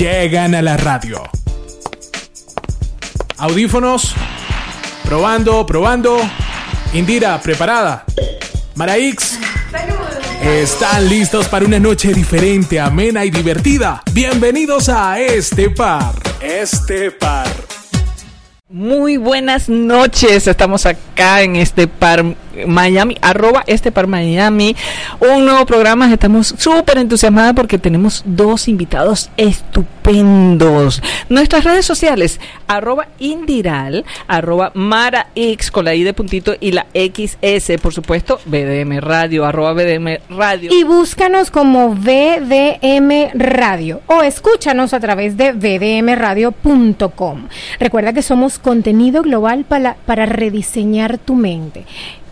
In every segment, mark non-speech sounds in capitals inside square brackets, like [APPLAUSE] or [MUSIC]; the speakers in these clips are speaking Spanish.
llegan a la radio. Audífonos. Probando, probando. Indira, preparada. Maraix. ¿Están listos para una noche diferente, amena y divertida? Bienvenidos a este par. Este par. Muy buenas noches, estamos acá en este par Miami, arroba este par Miami, un nuevo programa, estamos súper entusiasmados porque tenemos dos invitados estupendos. Nuestras redes sociales, arroba indiral, arroba mara x con la i de puntito y la xs, por supuesto, BDM Radio, arroba BDM Radio. Y búscanos como BDM Radio o escúchanos a través de bdmradio.com. Recuerda que somos contenido global para, para rediseñar tu mente.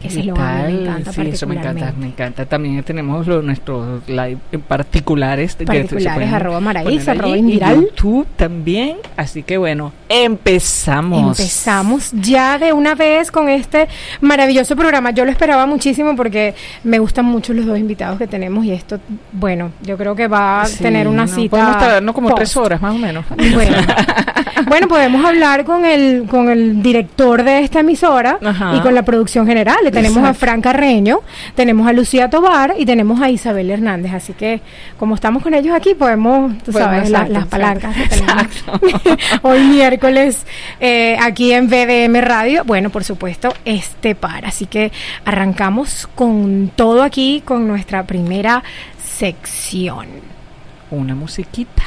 Ese lo me encanta sí, eso me encanta, me encanta. También tenemos los, nuestros live particulares. Particulares, arroba Maraís, arroba YouTube también. Así que bueno, empezamos. Empezamos ya de una vez con este maravilloso programa. Yo lo esperaba muchísimo porque me gustan mucho los dos invitados que tenemos y esto, bueno, yo creo que va a tener una cita. Podemos no como tres horas más o menos. Bueno, [LAUGHS] bueno, podemos hablar con el, con el director de esta emisora y con la producción general tenemos a Fran Carreño, tenemos a Lucía Tobar y tenemos a Isabel Hernández. Así que, como estamos con ellos aquí, podemos, tú sabes, las palancas [LAUGHS] hoy miércoles eh, aquí en BDM Radio. Bueno, por supuesto, este par. Así que arrancamos con todo aquí, con nuestra primera sección. Una musiquita.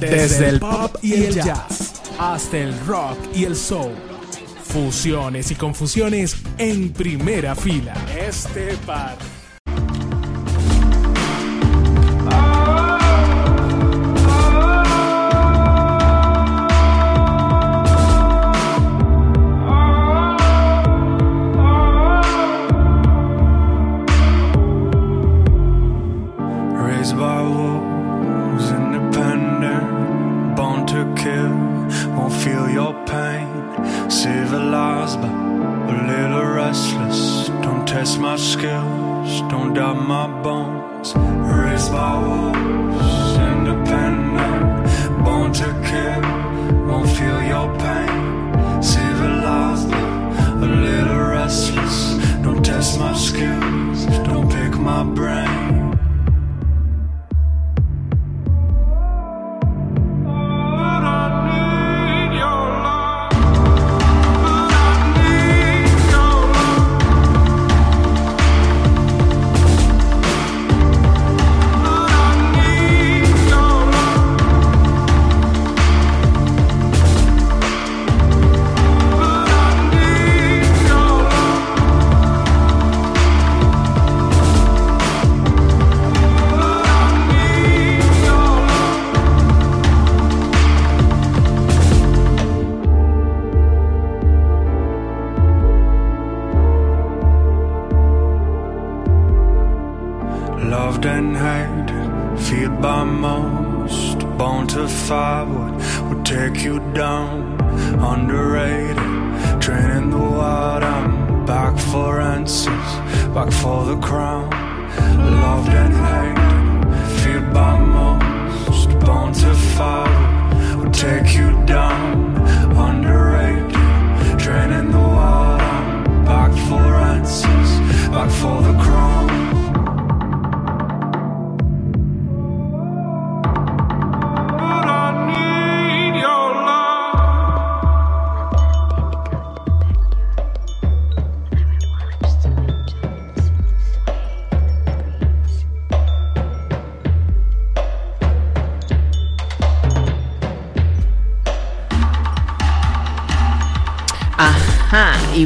Desde el pop y el jazz hasta el rock y el soul Fusiones y confusiones en primera fila. Este par.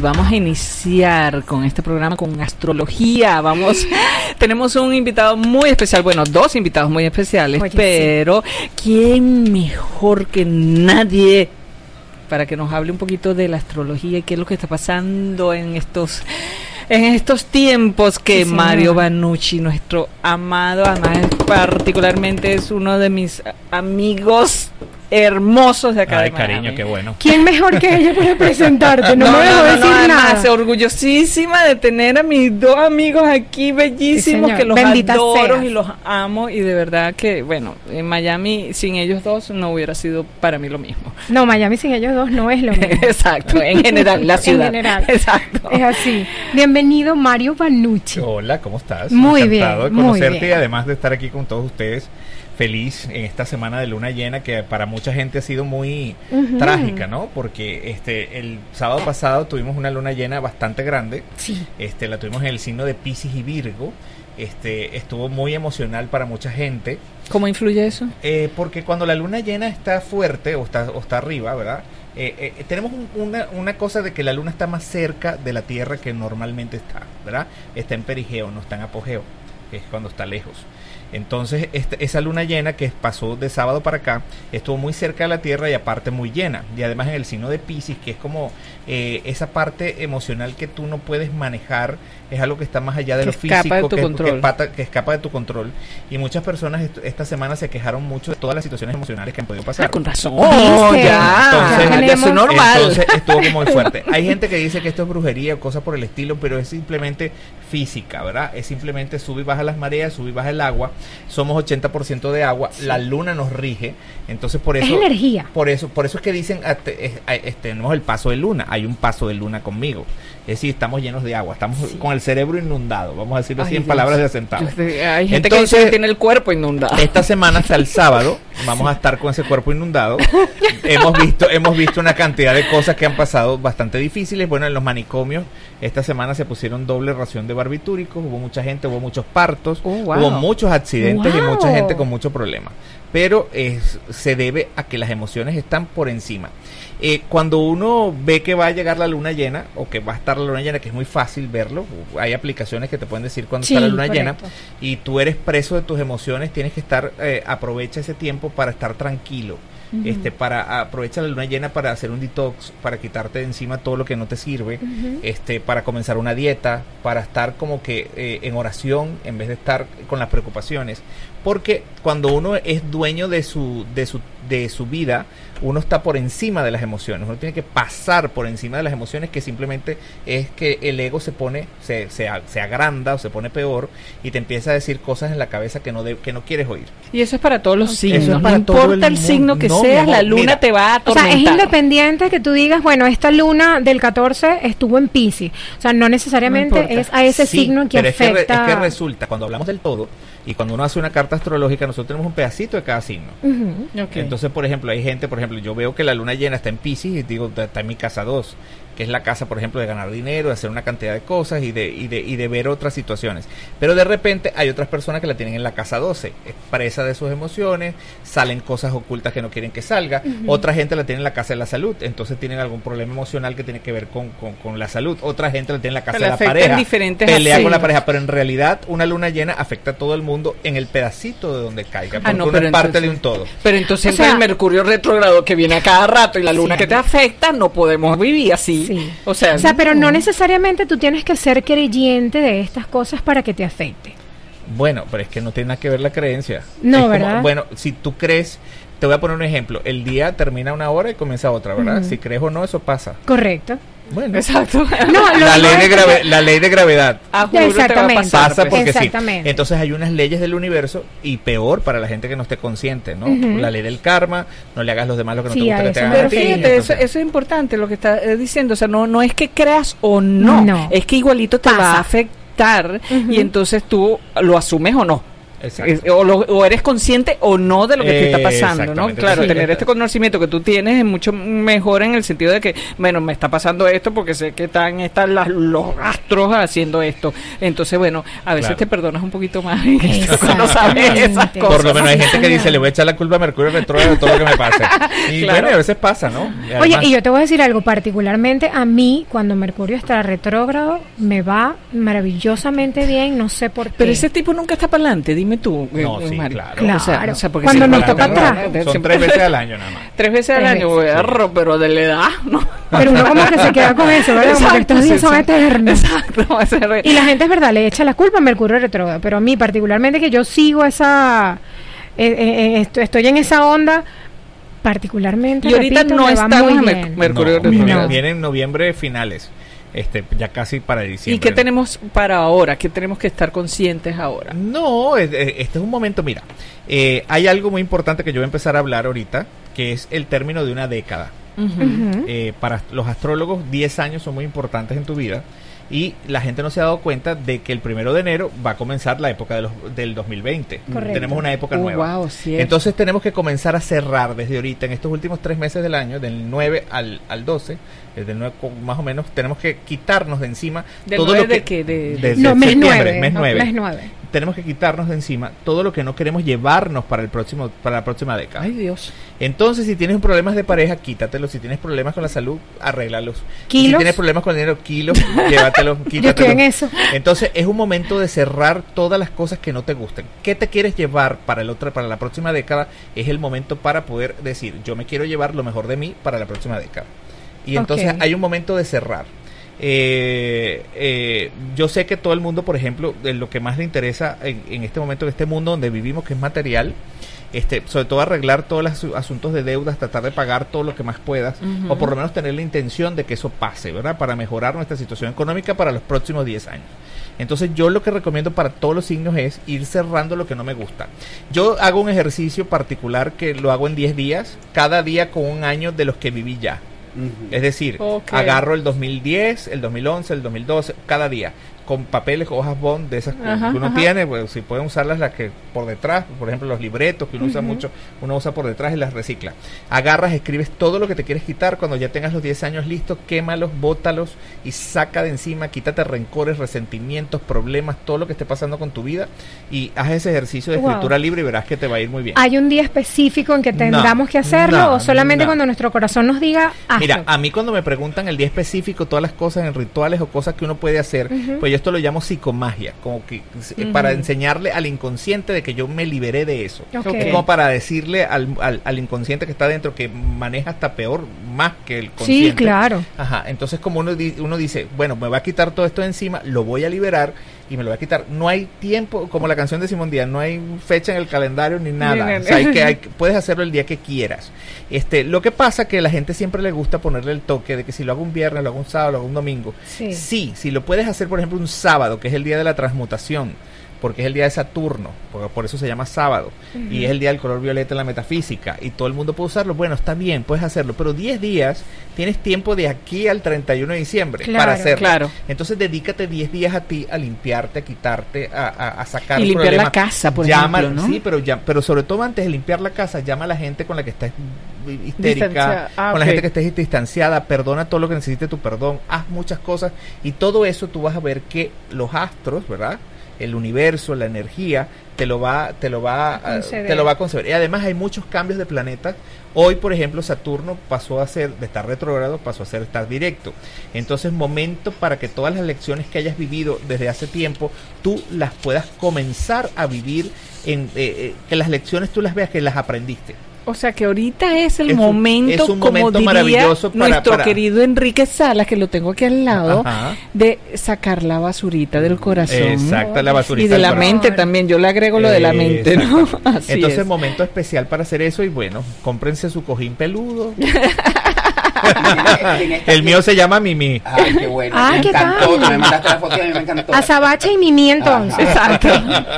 Vamos a iniciar con este programa con astrología. Vamos, [LAUGHS] tenemos un invitado muy especial, bueno, dos invitados muy especiales, pero ¿quién mejor que nadie para que nos hable un poquito de la astrología y qué es lo que está pasando en estos en estos tiempos que Mario Banucci, nuestro amado, además particularmente es uno de mis amigos hermosos de acá Ay, de Miami. cariño, qué bueno. ¿Quién mejor que ella para presentarte? No, [LAUGHS] No, me no, dejó no, decir no, nada. además, orgullosísima de tener a mis dos amigos aquí bellísimos que los Bendita adoro seas. y los amo y de verdad que bueno en Miami sin ellos dos no hubiera sido para mí lo mismo No, Miami sin ellos dos no es lo mismo. [LAUGHS] exacto en general la [LAUGHS] En ciudad general. exacto Es así. Bienvenido Mario Panucci. Hola, ¿cómo estás? Muy Encantado bien, de muy conocerte y bien. además de estar aquí con todos ustedes. Feliz en esta semana de luna llena que para mucha gente ha sido muy trágica, ¿no? Porque este el sábado pasado tuvimos una luna llena bastante grande. Sí. Este la tuvimos en el signo de Pisces y Virgo. Este estuvo muy emocional para mucha gente. cómo influye eso Eh, porque cuando la luna llena está fuerte o está, o está arriba, ¿verdad? Eh, eh, tenemos un- una, una cosa de que la luna está más cerca de la Tierra que normalmente está, ¿verdad? Está en perigeo, no está en apogeo, que es cuando está lejos. Entonces, este- esa luna llena que pasó de sábado para acá estuvo muy cerca de la Tierra y aparte muy llena. Y además en el signo de Pisces, que es como eh, esa parte emocional que tú no puedes manejar, es algo que está más allá de Que lo escapa físico, de tu que, pata- que escapa de tu control. Y muchas personas est- esta semana se quejaron mucho de todas las situaciones emocionales que han podido pasar. Ah, con razón ¿Viste? ya Entonces, ya tenemos- es normal Entonces estuvo como muy fuerte. [LAUGHS] Hay gente que dice que esto es brujería o cosas por el estilo, pero es simplemente física, ¿verdad? Es simplemente sube y baja las mareas, sube y baja el agua. Somos 80% de agua, la luna nos rige, entonces por Es eso energía. por eso por eso es que dicen ah, es- ah, es- tenemos el paso de luna, hay un paso de luna conmigo. Es decir, estamos llenos de agua, estamos con el cerebro inundado, vamos a decirlo así en palabras de asentado. hay gente que Entonces- dice que tiene el cuerpo inundado Esta semana hasta el sábado [LAUGHS] vamos a estar con ese cuerpo inundado. [LAUGHS] hemos visto hemos visto una cantidad de cosas que han pasado bastante difíciles. Bueno, en los manicomios esta semana se pusieron doble ración de barbitúricos, hubo mucha gente, hubo muchos partos, Oh, wow. hubo muchos accidentes y Wow. mucha gente con muchos problemas. Pero es, se debe a que las emociones están por encima. Eh, cuando uno ve que va a llegar la luna llena o que va a estar la luna llena, que es muy fácil verlo, hay aplicaciones que te pueden decir cuándo Sí, está la luna correcto. llena y tú eres preso de tus emociones, tienes que estar, eh, aprovecha ese tiempo para estar tranquilo. Este, para aprovecha la luna llena para hacer un detox, para quitarte de encima todo lo que no te sirve, este, para comenzar una dieta, para estar como que eh, en oración en vez de estar con las preocupaciones, porque cuando uno es dueño de su, de su, de su vida, uno está por encima de las emociones, uno tiene que pasar por encima de las emociones que simplemente es que el ego se pone, se, se, agranda o se pone peor y te empieza a decir cosas en la cabeza que no, de- que no quieres oír. y eso es para todos los signos Eso es para no todo importa el el, signo que. No, seas la luna mira. te va a O sea, es atormentar independiente que tú digas, bueno, esta luna del 14 estuvo en Pisces. O sea, no necesariamente No es a ese Sí, signo que pero es que, re- afecta. es que resulta, cuando hablamos del todo, y cuando uno hace una carta astrológica, nosotros tenemos un pedacito de cada signo. Entonces, por ejemplo, hay gente, por ejemplo, yo veo que la luna llena está en Pisces y digo, está en mi casa 2, que es la casa, por ejemplo, de ganar dinero, de hacer una cantidad de cosas y de, y de, y de ver otras situaciones. Pero de repente hay otras personas que la tienen en la casa 12, es presa de sus emociones, salen cosas ocultas que no quieren que salga. Otra gente la tiene en la casa de la salud, entonces tienen algún problema emocional que tiene que ver con, con, con la salud. Otra gente la tiene en la casa de la pareja. diferentes pelea con la pareja, pero en realidad una luna llena afecta a todo el mundo en el pedacito de donde caiga, porque Ah, no, es parte entonces- de un todo. Pero entonces O sea- el Mercurio retrógrado que viene a cada rato y la luna Sí. que te afecta, no podemos vivir así. Sí. O sea, O sea, pero no necesariamente tú tienes que ser creyente de estas cosas para que te afecte. Bueno, pero es que no tiene nada que ver la creencia. No, Es como- ¿verdad? bueno, si tú crees, te voy a poner un ejemplo. El día termina una hora y comienza otra, ¿verdad? Si crees o no, eso pasa. Correcto. Bueno, Exacto. [LAUGHS] No, la, ley de grave- la ley de gravedad A juro te va a Exactamente. pasar, pasa pues. porque sí. Exactamente. Entonces hay unas leyes del universo y peor para la gente que no esté consciente, ¿no? Ujú. La ley del karma, no le hagas a los demás lo que no Sí, te gusta a que te hagan me a Pero ti. fíjate, eso, entonces- eso es importante lo que está eh, diciendo. O sea, no, no es que creas o no, No. es que igualito te va Pasa. a afectar Ujú. y entonces tú lo asumes o no. Es- o, lo- o eres consciente o no de lo que te está Eh, pasando, ¿no? Claro, Sí. tener este conocimiento que tú tienes es mucho mejor en el sentido de que, bueno, me está pasando esto porque sé que están, están las, los astros haciendo esto. Entonces, bueno, a veces Claro. te perdonas un poquito más cuando sabes esas cosas. Por lo menos hay gente que dice, le voy a echar la culpa a Mercurio retrógrado de todo lo que me pase. [LAUGHS] Y Claro. bueno, y a veces pasa, ¿no? Y Oye, y yo te voy a decir algo, particularmente a mí, cuando Mercurio está retrógrado, me va maravillosamente bien, no sé por qué. Pero ese tipo nunca está para adelante, dime tú. No, eh, sí, claro. Claro. O sea, o sea, porque Cuando nos para toca atrás, eh, Son siempre- tres veces al año nada más. [LAUGHS] Tres veces al año, pero de la edad, ¿no? [LAUGHS] Pero uno como que se queda con eso, ¿verdad? Como que Exacto, estos días sí, son sí. eternos. Exacto, Y la gente es verdad, le echa la culpa a Mercurio retrógrado, pero a mí particularmente que yo sigo esa, eh, eh, eh, esto- estoy en esa onda, particularmente. Y ahorita no estamos en Mercurio no, viene, en noviembre finales. Este, ya casi para diciembre. ¿Y qué tenemos para ahora? ¿Qué tenemos que estar conscientes ahora? No, este es un momento, mira, eh, hay algo muy importante que yo voy a empezar a hablar ahorita, que es el término de una década. Eh, para los astrólogos, 10 años son muy importantes en tu vida y la gente no se ha dado cuenta de que el primero de enero va a comenzar la época de los, del 2020. Tenemos una época oh, nueva. Entonces tenemos que comenzar a cerrar desde ahorita, en estos últimos tres meses del año, del 9 al, al 12, desde el 9 más o menos, tenemos que quitarnos de encima todo lo que... De, que de, no, mes 9, mes 9 tenemos que quitarnos de encima todo lo que no queremos llevarnos para el próximo para la próxima década. Ay, Dios. Entonces, si tienes problemas de pareja, quítatelos. Si tienes problemas con la salud, arréglalos. Si tienes problemas con el dinero, kilos, llévatelos, [LAUGHS] quítatelos. en eso. Entonces, es un momento de cerrar todas las cosas que no te gusten. ¿Qué te quieres llevar para el otro para la próxima década? Es el momento para poder decir, yo me quiero llevar lo mejor de mí para la próxima década. Y entonces hay un momento de cerrar. Eh, eh, yo sé que todo el mundo, por ejemplo, lo que más le interesa en, este momento, en este mundo donde vivimos, que es material, este, sobre todo arreglar todos los asuntos de deudas, tratar de pagar todo lo que más puedas, o por lo menos tener la intención de que eso pase, ¿verdad? Para mejorar nuestra situación económica para los próximos 10 años. Entonces yo lo que recomiendo para todos los signos es ir cerrando lo que no me gusta. Yo hago un ejercicio particular que lo hago en 10 días, cada día con un año de los que viví ya. Es decir, agarro el 2010, el 2011, el 2012, cada día con papeles, hojas bond de esas que uno tiene, pues si pueden usarlas las que por detrás, por ejemplo los libretos que uno usa mucho, uno usa por detrás y las recicla. Agarras, escribes todo lo que te quieres quitar, cuando ya tengas los 10 años listos, quémalos, bótalos y saca de encima, quítate rencores, resentimientos, problemas, todo lo que esté pasando con tu vida y haz ese ejercicio de escritura libre y verás que te va a ir muy bien. ¿Hay un día específico en que tengamos que hacerlo o solamente cuando nuestro corazón nos diga Mira, a mí cuando me preguntan el día específico, todas las cosas en rituales o cosas que uno puede hacer, pues yo esto lo llamo psicomagia, como que para enseñarle al inconsciente de que yo me liberé de eso. Es como para decirle al, al, inconsciente que está dentro que maneja hasta peor más que el consciente. Sí, claro. Ajá, entonces como uno, uno dice, bueno, me va a quitar todo esto de encima, lo voy a liberar y me lo voy a quitar. No hay tiempo, como la canción de Simón Díaz, no hay fecha en el calendario ni nada. O sea, hay que, hay, puedes hacerlo el día que quieras. Este, lo que pasa que a la gente siempre le gusta ponerle el toque de que si lo hago un viernes, lo hago un sábado, lo hago un domingo. Sí, sí si lo puedes hacer, por ejemplo, un sábado, que es el día de la transmutación porque es el día de Saturno, porque por eso se llama sábado, y es el día del color violeta en la metafísica, y todo el mundo puede usarlo, bueno, está bien, puedes hacerlo, pero 10 días tienes tiempo de aquí al 31 de diciembre para hacerlo. Claro. Entonces dedícate 10 días a ti a limpiarte, a quitarte, a, a, sacar y limpiar la casa, por ejemplo, ¿no? Sí, pero, ya, pero sobre todo antes de limpiar la casa, llama a la gente con la que estás histérica, ah, con la gente que estés distanciada, perdona todo lo que necesite tu perdón, haz muchas cosas y todo eso tú vas a ver que los astros, ¿verdad? El universo, la energía, te lo va, te lo va, a te lo va a conceder. Y además hay muchos cambios de planetas. Hoy, por ejemplo, Saturno pasó a ser, de estar retrógrado, pasó a ser estar directo. Entonces, momento para que todas las lecciones que hayas vivido desde hace tiempo, tú las puedas comenzar a vivir, en, eh, eh, que las lecciones tú las veas que las aprendiste. O sea que ahorita es el momento, como diría maravilloso nuestro querido Enrique Salas, que lo tengo aquí al lado, de sacar la basurita del corazón. Exacto, la basurita. Y de la mente también, yo le agrego lo de la mente, ¿no? [LAUGHS] Entonces, momento especial para hacer eso y bueno, cómprense su cojín peludo. [LAUGHS] el mío se llama Mimi. Ay, qué bueno. Ay, me encantó. Me mandaste la foto y a mí me encantó. Azabache y Mimi entonces. Exacto.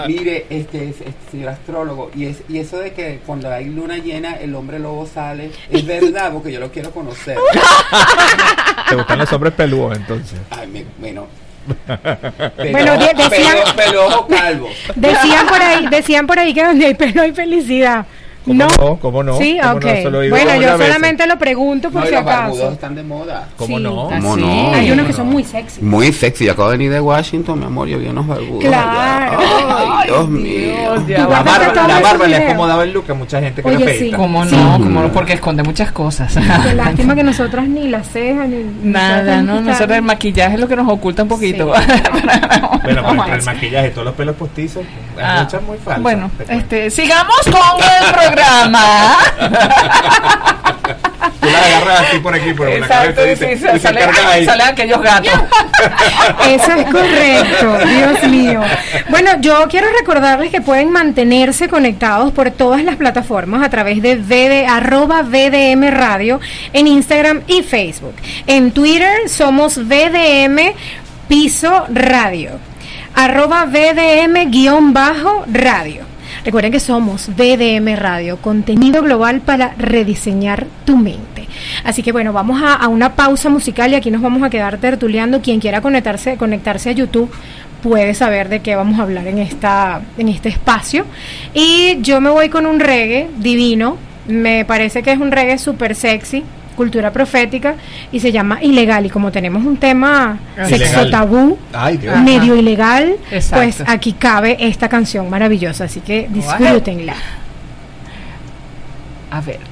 Mire, este, este señor astrólogo, y, es, y eso de que cuando hay luna llena el hombre lobo sale, es verdad, porque yo lo quiero conocer. [LAUGHS] ¿Te gustan los hombres peludos entonces? Ay, me, bueno. [LAUGHS] bueno, decían, pelo, calvo. [LAUGHS] decían por ahí, decían por ahí que donde hay pelo hay felicidad. ¿Cómo no? ¿Cómo no? Sí, ok. bueno, yo solamente lo pregunto por si acaso. están de moda. ¿Cómo no? ¿Cómo no? Hay unos que son muy sexy. Muy sexy. Yo acabo de venir de Washington, mi amor. Yo vi unos barbudos. Claro. Ay, Dios mío. La barba, la barba le acomodaba el look a mucha gente que Oye, le sí. ¿Cómo no? ¿Cómo no? Porque esconde muchas cosas. Qué lástima que nosotros ni las cejas ni. Nada, no. Nosotros el maquillaje es lo que nos oculta un poquito. [LAUGHS] bueno, pero el maquillaje todos los pelos postizos, ah, muchas muy falsas. Bueno, este, sigamos con el programa. Tú la agarras así por aquí, por la cabeza sí, sale, ahí. sale aquellos gatos. Eso es correcto, Dios mío. Bueno, yo quiero recordarles que pueden mantenerse conectados por todas las plataformas a través de VD, arroba VDM Radio en Instagram y Facebook. En Twitter somos VDM Piso Radio, arroba VDM-radio. Recuerden que somos BDM Radio, contenido global para rediseñar tu mente. Así que bueno, vamos a, una pausa musical y aquí nos vamos a quedar tertuleando. Quien quiera conectarse, conectarse a YouTube puede saber de qué vamos a hablar en, esta, en este espacio. Y yo me voy con un reggae divino. Me parece que es un reggae súper sexy cultura profética y se llama ilegal. Y como tenemos un tema sexo tabú medio ilegal pues aquí cabe esta canción maravillosa. Así que disfrútenla a ver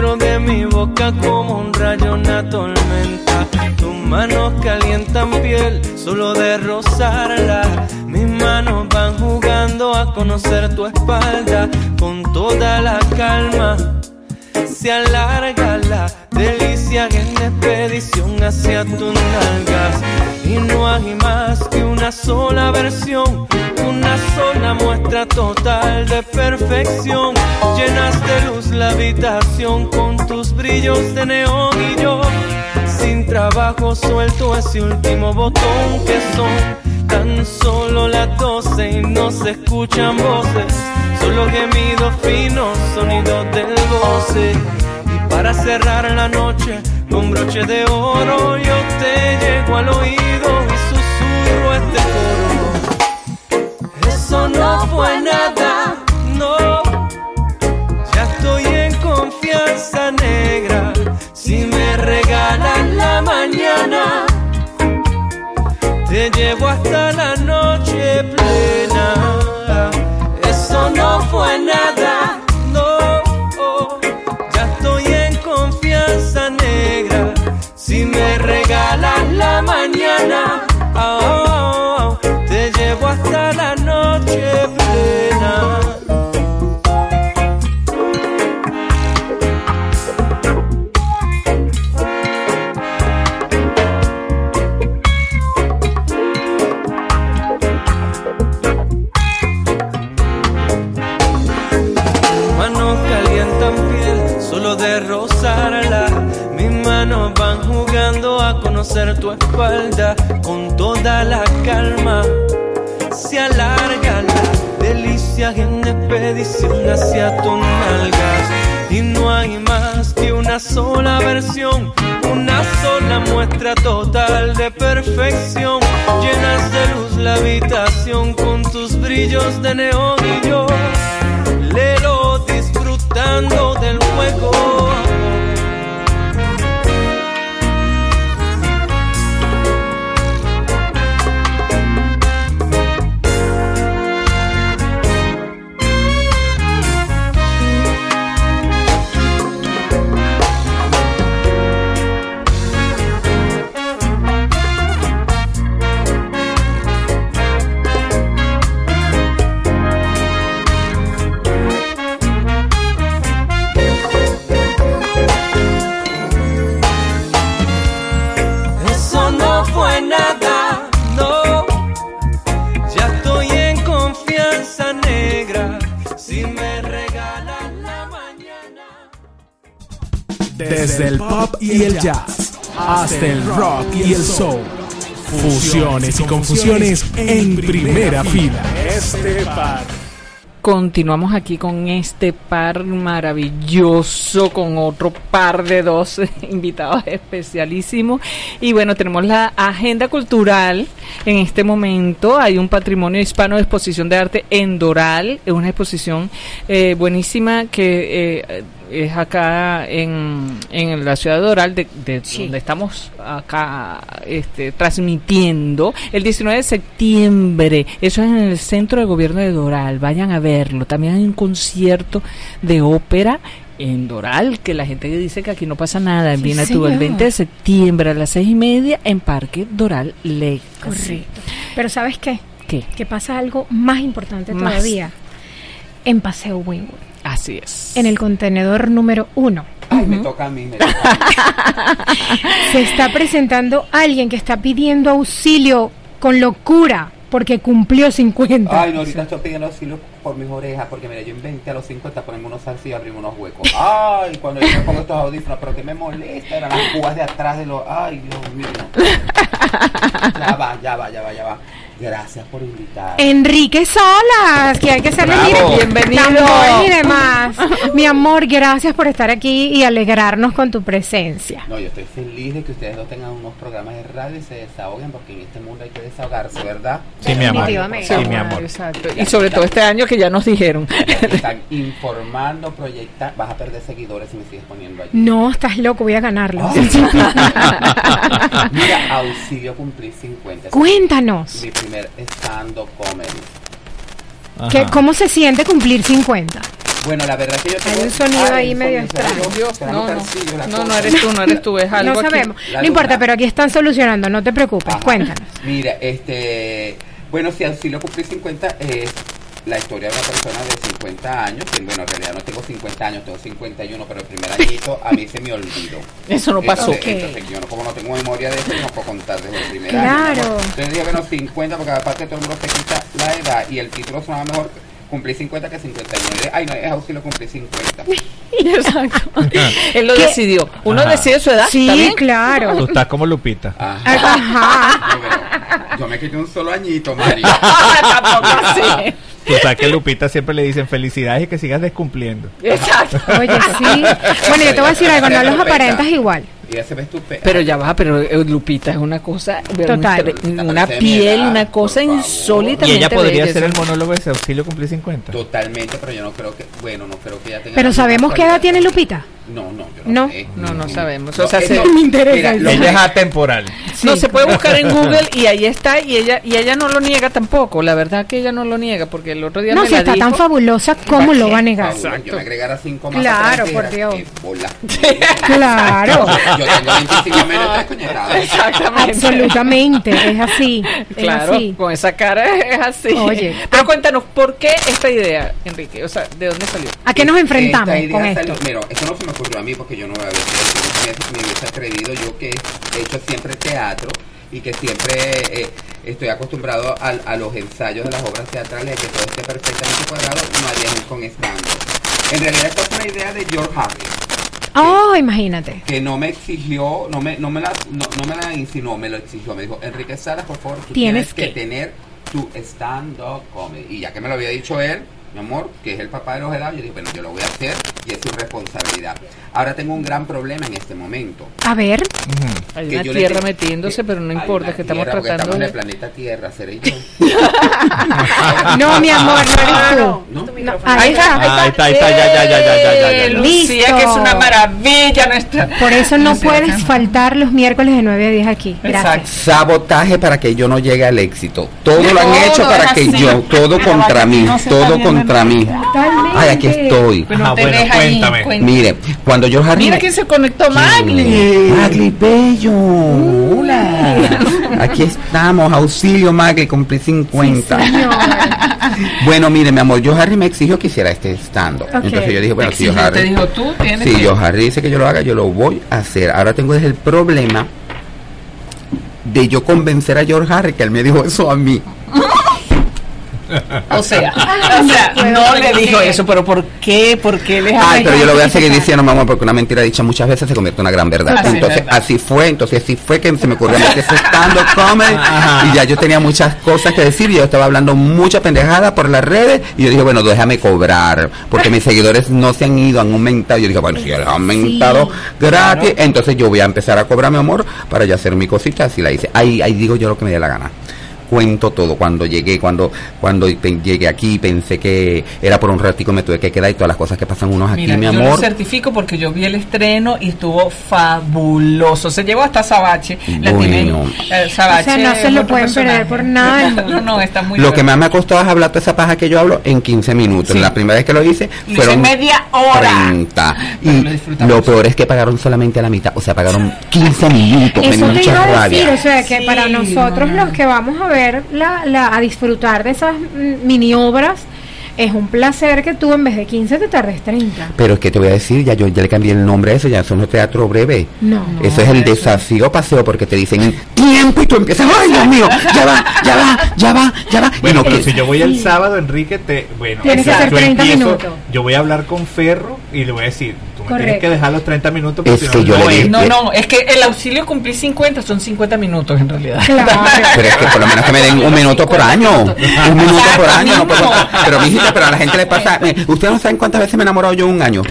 de mi boca como un rayo, una tormenta. Tus manos calientan piel solo de rozarla. Mis manos van jugando a conocer tu espalda con toda la calma. Se alarga la delicia en expedición hacia tus nalgas. Y no hay más que una sola versión una sola muestra total de perfección. Llenas de luz la habitación con tus brillos de neón y yo sin trabajo suelto ese último botón que son tan solo las doce y no se escuchan voces, solo gemidos finos, sonidos del goce. Para cerrar la noche con broche de oro yo te llego al oído y susurro este coro eso no fue nada, no. Ya estoy en confianza negra. Si me regalan la mañana, te llevo hasta la noche plena. Tu espalda con toda la calma se alarga la delicia en expedición hacia tus nalgas. Y no hay más que una sola versión, una sola muestra total de perfección. Llenas de luz la habitación con tus brillos de neón y yo, lelo disfrutando del juego Desde el pop y el jazz hasta el rock y el soul. Fusiones y confusiones en primera fila. Este par. Continuamos aquí con este par maravilloso, con otro par de dos [LAUGHS] invitados especialísimos. Y bueno, tenemos la agenda cultural en este momento. Hay un patrimonio hispano de exposición de arte en Doral, es una exposición eh, buenísima que... Eh, es acá en, en la ciudad de Doral, de, donde estamos acá este, transmitiendo, el 19 de septiembre. Eso es en el centro de gobierno de Doral. Vayan a verlo. También hay un concierto de ópera en Doral, que la gente dice que aquí no pasa nada. Viene tú el 20 de septiembre a las seis y media en Parque Doral Lake. Correcto. Pero ¿sabes qué? ¿Qué? Que pasa algo más importante todavía. En Paseo Wynwood. Así es. En el contenedor número uno. Ay, me toca a mí. Me toca [LAUGHS] Se está presentando alguien que está pidiendo auxilio con locura porque cumplió 50. Ay, no, ahorita estoy pidiendo auxilio por mis orejas, porque mira, yo inventé a los 50 ponerme unos salsa y abrirme unos huecos. Ay, cuando yo me pongo estos audífonos, pero que me molesta, eran las púas de atrás de los... Ay, Dios mío. Ya va, ya va, ya va, ya va. Gracias por invitar. Enrique Solas, que hay que hacerle bienvenido. y demás. [LAUGHS] Mi amor, gracias por estar aquí y alegrarnos con tu presencia. No, yo estoy feliz de que ustedes dos tengan unos programas de radio y se desahoguen, porque en este mundo hay que desahogarse, ¿verdad? Sí, mi amor. Sí, mi amor. Exacto. Y sobre todo este año que ya nos dijeron. Están [LAUGHS] informando, proyectando. Vas a perder seguidores si me sigues poniendo allí. No, estás loco, voy a ganarlo. [LAUGHS] Mira, auxilio cumplir 50. Cuéntanos. Mi primer stand-up comedy. ¿Qué, ¿Cómo se siente cumplir 50? Bueno, la verdad que yo tengo... Hay un sonido Ay, ahí un medio extraño. No, no, no, no eres tú, no eres tú, es [LAUGHS] algo No sabemos. No importa, pero aquí están solucionando, no te preocupes. Ajá. Cuéntanos. Mira, este... Bueno, si auxilio cumplir 50 es la historia de una persona de 50 años, que bueno, en realidad no tengo 50 años, tengo 51, pero el primer añito a mí se me olvidó. Eso no pasó. Entonces, entonces, yo no, como no tengo memoria de eso, no puedo contar desde el primer Claro. año. Entonces dije, bueno, 50, porque aparte todo el mundo se quita la edad y el título sonaba mejor cumplir 50 que 59. Ay, no, es auxilio cumplir 50. [LAUGHS] Exacto. [LAUGHS] Él lo ¿Qué? decidió. Uno Ajá. decide su edad. ¿está Sí, bien? [LAUGHS] Tú claro. estás como Lupita. Ajá. Ajá. Yo, bueno, yo me quité un solo añito, Mario. Tampoco así. Tú sabes que Lupita siempre le dicen felicidades y que sigas descumpliendo. Exacto. Oye, sí. Bueno, yo te voy a decir algo, no los aparentas igual. Ya se ve estupendo. Pero ya va, pero eh, Lupita es una cosa, Total. una, piel, edad, una cosa insólita. Y ella podría ser el monólogo de ese auxilio cumplir 50. Totalmente, pero yo no creo que, bueno, no creo que ella tenga. Pero sabemos qué edad tiene Lupita. No, no, yo No. no. sé. No, no sabemos. No, O sea, se- no, Me interesa mira, Ella es atemporal. No, se puede buscar en [LAUGHS] Google y ahí está y ella y ella no lo niega tampoco. La verdad que ella no lo niega porque el otro día No, me si la está tan fabulosa, ¿cómo lo va a negar? Fabuloso, Yo me agregara cinco más. Claro, por Dios. eh. [LAUGHS] Claro. Yo tengo 25 menos tres coñetadas. Exactamente. Absolutamente, es así. Es Claro, así. con esa cara es así. Oye. pero cuéntanos, ¿por qué esta idea, Enrique? O sea, ¿de dónde salió? ¿A qué nos enfrentamos Esta idea con esto? salió- mira, eso no se me ocurrió a mí porque yo no había me, me hubiese atrevido yo que he hecho siempre teatro y que siempre eh, estoy acostumbrado al- a, los ensayos de las obras teatrales de que todo esté perfectamente cuadrado, no haría con stand En realidad esta es una idea de George Harris Oh, imagínate. que no me exigió, no me, no me la, no, no me la insinuó, me lo exigió, me dijo, Enrique Salas, por favor, tú Tienes tienes, que, que". tener tu stand-up comedy. Y ya que me lo había dicho él, mi amor, que es el papá de los helados, yo dije, bueno, yo lo voy a hacer y es su responsabilidad. Ahora tengo un gran problema en este momento. A ver, Hay que una le tierra metiéndose, que pero no importa, que estamos tierra, tratando Estamos en el planeta Tierra, seré yo. [LAUGHS] [LAUGHS] no, mi amor, no eres tú. ¿No? No, ahí está. Ah, ahí está, ahí está, ya, ya, ya, ya, ya, ya, Lucía, Listo. que es una maravilla nuestra. Por eso no puedes faltar los miércoles de 9 a 10 aquí. Gracias. Sabotaje para que yo no llegue al éxito. Todo lo han No, hecho no para que así. yo, todo Pero contra mí, no todo contra mí. Totalmente. Ay, aquí estoy. Pero Ah, bueno, cuéntame. cuéntame. Mire, cuando yo Harry Mira quién se conectó, Magli. Magli Bello, hola. Aquí estamos, auxilio Magli, cumplí 50. [LAUGHS] Bueno, mire, mi amor, yo Harry me exigió que hiciera este estando. Ok. Entonces yo dije, bueno, si yo te Harry, dijo tú, tienes si que... yo Harry dice que yo lo haga, yo lo voy a hacer. Ahora tengo desde el problema de yo convencer a George Harry que él me dijo eso a mí. [LAUGHS] O sea, [LAUGHS] o sea no le dijo eso, pero ¿por qué? ¿Por qué le Ay, pero yo lo voy a seguir diciendo, mamá, porque una mentira dicha muchas veces se convierte en una gran verdad. entonces, así fue, entonces así fue que se me ocurrió meter ese stand comedy y ya yo tenía muchas cosas que decir y yo estaba hablando mucha pendejada por las redes y yo dije, bueno, déjame cobrar, porque mis seguidores no se han ido, han aumentado. Yo dije, bueno, si han aumentado gratis, entonces yo voy a empezar a cobrar mi amor para ya hacer mi cosita, así la hice. Ahí, ahí digo yo lo que me dé la gana cuento todo. Cuando llegué, cuando cuando llegué aquí, pensé que era por un ratico, me tuve que quedar y todas las cosas que pasan unos aquí, mi amor. Yo lo certifico porque yo vi el estreno y estuvo fabuloso. Se llevó hasta Sabache. La bueno. Eh, o sea, no se lo pueden perder por [LAUGHS] nada. no, no, está muy Lo que más me ha costado es hablar toda esa paja que yo hablo en 15 minutos. La primera vez que lo hice fueron media hora. 30. Y lo peor es que pagaron solamente a la mitad, o sea, pagaron 15 minutos. Eso me te rabia. o sea, que para nosotros los que vamos a ver la, la, a disfrutar de esas mini obras es un placer que tú en vez de 15 te tardes 30. Pero es que te voy a decir, ya yo ya le cambié el nombre a eso, ya son teatro breve. No. Eso es el desafío paseo porque te dicen tiempo y tú empiezas, ay Dios mío, ya va, ya va, ya va, ya va. Bueno, pero si yo voy el sábado, Enrique, te, bueno, Tienes que hacer 30 minutos. Yo voy a hablar con Ferro y le voy a decir, Tienes que dejar los 30 minutos. Es que yo no, no, es que el auxilio cumplí 50, son 50 minutos en realidad. [LAUGHS] Pero es que por lo menos que me den un minuto por año. Un minuto por año. No puedo, pero, mijita, pero a la gente le pasa. Ustedes no saben cuántas veces me he enamorado yo en un año.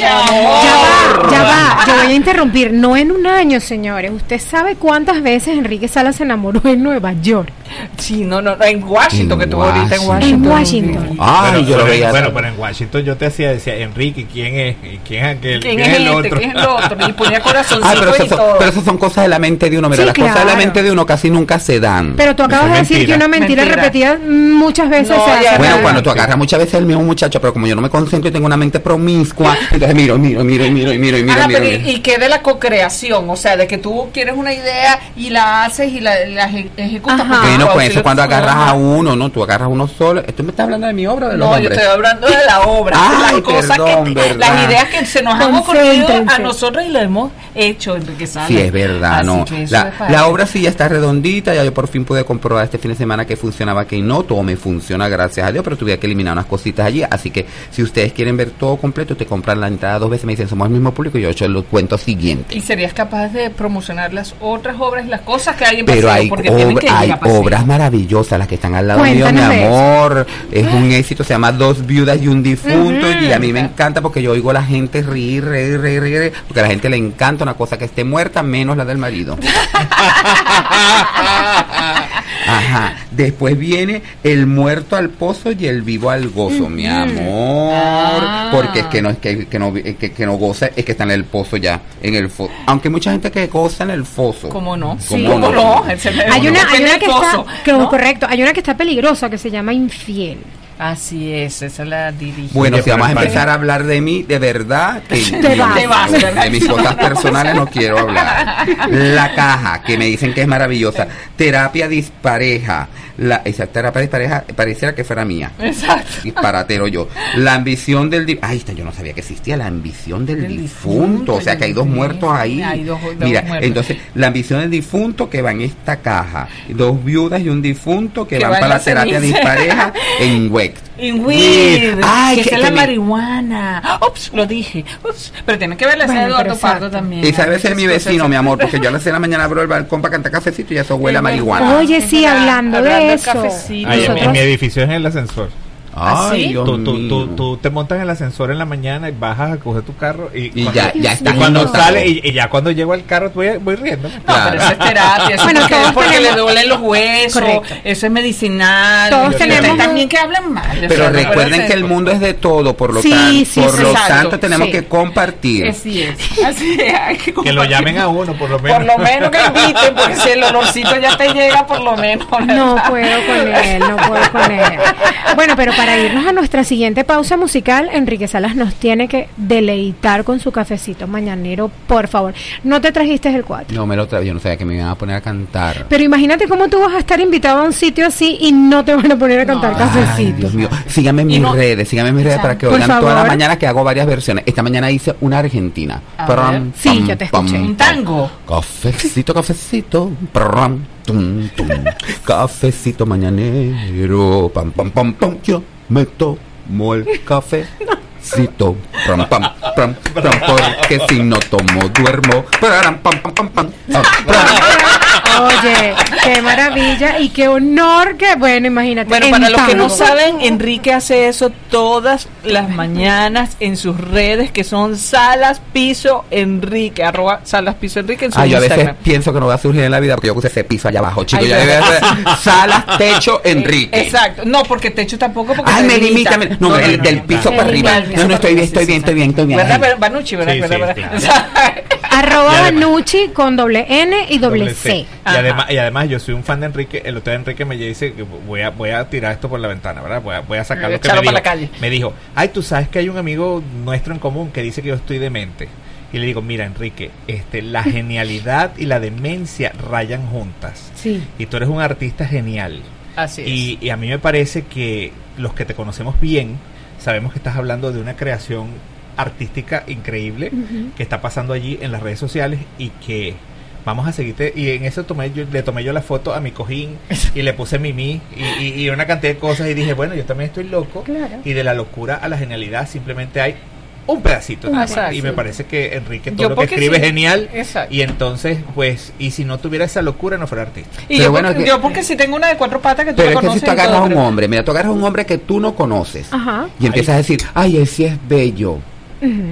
Ya va, ya va, yo voy a interrumpir. No en un año, señores. ¿Usted sabe cuántas veces Enrique Salas se enamoró en Nueva York? Sí, no, no, en Washington, que tuvo ahorita en Washington. En Washington. Ay, yo lo veía. Bueno, pero en Washington yo te hacía, decía, Enrique, ¿quién es? ¿Quién es aquel? ¿Quién, es, el este? otro? ¿Quién es el otro? Y ponía [LAUGHS] corazoncito ah, pero, eso, y todo. pero eso son cosas de la mente de uno. Mira, las cosas de la mente de uno casi nunca se dan. Pero tú acabas de decir que una mentira, repetida muchas veces se hace. Bueno, cuando tú agarras muchas veces el mismo muchacho, pero como yo no me concentro y tengo una mente promiscua, entonces miro, miro, miro, miro, miro, miro, Ajá, miro, pero Y, qué de la co-creación, o sea, de que tú quieres una idea y la haces y la, la ejecutas. Bueno, pues eso cuando agarras a uno, ¿no? Tú agarras uno solo. ¿Tú me estás hablando de mi obra de los No, yo estoy hablando de la obra. Ay, las cosas que, las ideas que se nos han ocurrido a nosotros y lo hemos hecho, Enrique Sí, es verdad, no. La, la obra sí ya está redondita, ya yo por fin pude comprobar este fin de semana que funcionaba, que no, todo me funciona, gracias a Dios, pero tuve que eliminar unas cositas allí, así que si ustedes quieren ver todo completo, te compran la entrada dos veces, me dicen, somos el mismo público, y yo he hecho el cuento siguiente. ¿Y serías capaz de promocionar las otras obras, las cosas que hay en Pero hay, hay obras maravillosas, las que están al lado mío, mi amor, es un éxito, se llama Dos viudas y un difunto, y a mí me encanta porque yo oigo a la gente reír, reír, reír, reír, porque a la gente le encanta una cosa que esté muerta, menos la del marido. [LAUGHS] Ajá. Después viene el muerto al pozo y el vivo al gozo, mi amor. Ah. Porque es que no es que, que no que, no goza, es que está en el pozo ya, en el foso. Aunque mucha gente que goza en el foso. ¿Cómo no? ¿Cómo no? Hay una, hay una que está, correcto, hay una que está peligrosa que se llama infiel. Así es, esa la dirige. Bueno, si vamos a empezar a hablar de mí, de verdad, que de mis cosas personales no quiero hablar. La caja, que me dicen que es maravillosa. Terapia dispareja. La, esa terapia dispareja pareciera que fuera mía. Exacto. Disparatero yo. La ambición del... Ay, yo no sabía que existía la ambición del, difunto. O sea, que hay dos muertos ahí. Mira, entonces, la ambición del difunto que va en esta caja. Dos viudas y un difunto que, van, para la terapia dispareja en [LAUGHS] web en weed, Ay, que, es la marihuana. Ups, lo dije. Ups, pero tiene que ver la bueno, Eduardo Pardo también. Y sabe ser mi vecino, mi amor, porque yo a las 6 de la mañana abro el balcón para cantar cafecito y eso huele a marihuana. Oye, sí, hablando, de eso. Ahí en, mi edificio es en el ascensor. ¿Ah, tú, tú, tú, te montas en el ascensor en la mañana y bajas a coger tu carro y, y ya, ya está. Y cuando sale y, ya cuando llego al carro voy, voy riendo. No, pero eso es terapia. bueno, porque, porque le duelen los huesos. Correcto. Eso es medicinal. Todos tenemos también que hablan mal. Pero recuerden que el mundo es de todo, por lo tanto, por lo tanto tenemos que compartir. [LAUGHS] Así es. Así es. Que, que, lo llamen a uno, por lo menos. Por lo menos que inviten, porque si el olorcito ya te llega, por lo menos. No puedo con él, no puedo con él. Bueno, pero para irnos a nuestra siguiente pausa musical, Enrique Salas nos tiene que deleitar con su cafecito mañanero, por favor. ¿No te trajiste el cuatro? No me lo traje, yo no sabía que me iban a poner a cantar. Pero imagínate cómo tú vas a estar invitado a un sitio así y no te van a poner a cantar cafecito. Ay, Dios mío, síganme en mis redes, síganme en mis redes para que oigan toda la mañana que hago varias versiones. Esta mañana hice una argentina. sí, yo te escuché. un tango. Cafecito, cafecito. Pram, tum, tum. [LAUGHS] Cafecito mañanero, pam, pam, pam, pam. Yo me tomo el [LAUGHS] pam, pam, pam, pam, porque si no tomo duermo. Pam, pam, pam, pam, pam. Oye, qué maravilla y qué honor que, bueno, imagínate. Bueno, en para los que no saben, Enrique hace eso todas las mañanas en sus redes, que son Salas Piso Enrique, arroba Salas Piso Enrique en su Ah, yo a veces pienso que no va a surgir en la vida porque yo puse ese piso allá abajo, chico. Ay, Ya debe ser salas, techo, [LAUGHS] Enrique. Exacto. No, porque techo tampoco, porque Ay, me limita. No, No, del, no, del no, piso no. para arriba. No, no, estoy bien, estoy bien, estoy bien, estoy bien. ¿Verdad, Banucci? ¿Verdad? Sí, ¿verdad? sí, ¿verdad? [LAUGHS] Arroba Banucci con doble N y doble C. Y además, y además yo soy un fan de Enrique. El otro día Enrique me dice que voy a, voy a tirar esto por la ventana, ¿verdad? Voy a, voy a sacar lo que me dijo. la calle. Me dijo, ay, tú sabes que hay un amigo nuestro en común que dice que yo estoy demente. Y le digo, mira, Enrique, este, la [LAUGHS] genialidad y la demencia rayan juntas. Sí. Y tú eres un artista genial. Así es. Y, y a mí me parece que los que te conocemos bien, sabemos que estás hablando de una creación artística increíble que está pasando allí en las redes sociales y que vamos a seguirte. Y en eso tomé yo, le tomé yo la foto a mi cojín y le puse Mimi y, y, y una cantidad de cosas y dije, bueno, yo también estoy loco. Claro. Y de la locura a la genialidad simplemente hay un pedacito. nada más. Exacto. Y me parece que Enrique todo Yo lo que escribe sí. es genial. Exacto. Y entonces, pues, y si no tuviera esa locura, no fuera artista. Y Pero yo, bueno, porque, que- yo porque si tengo una de cuatro patas que tú Pero es que conoces si tú agarras a un hombre, mira, tú agarras a un hombre que tú no conoces Ajá. y empiezas a decir, ay, sí es bello.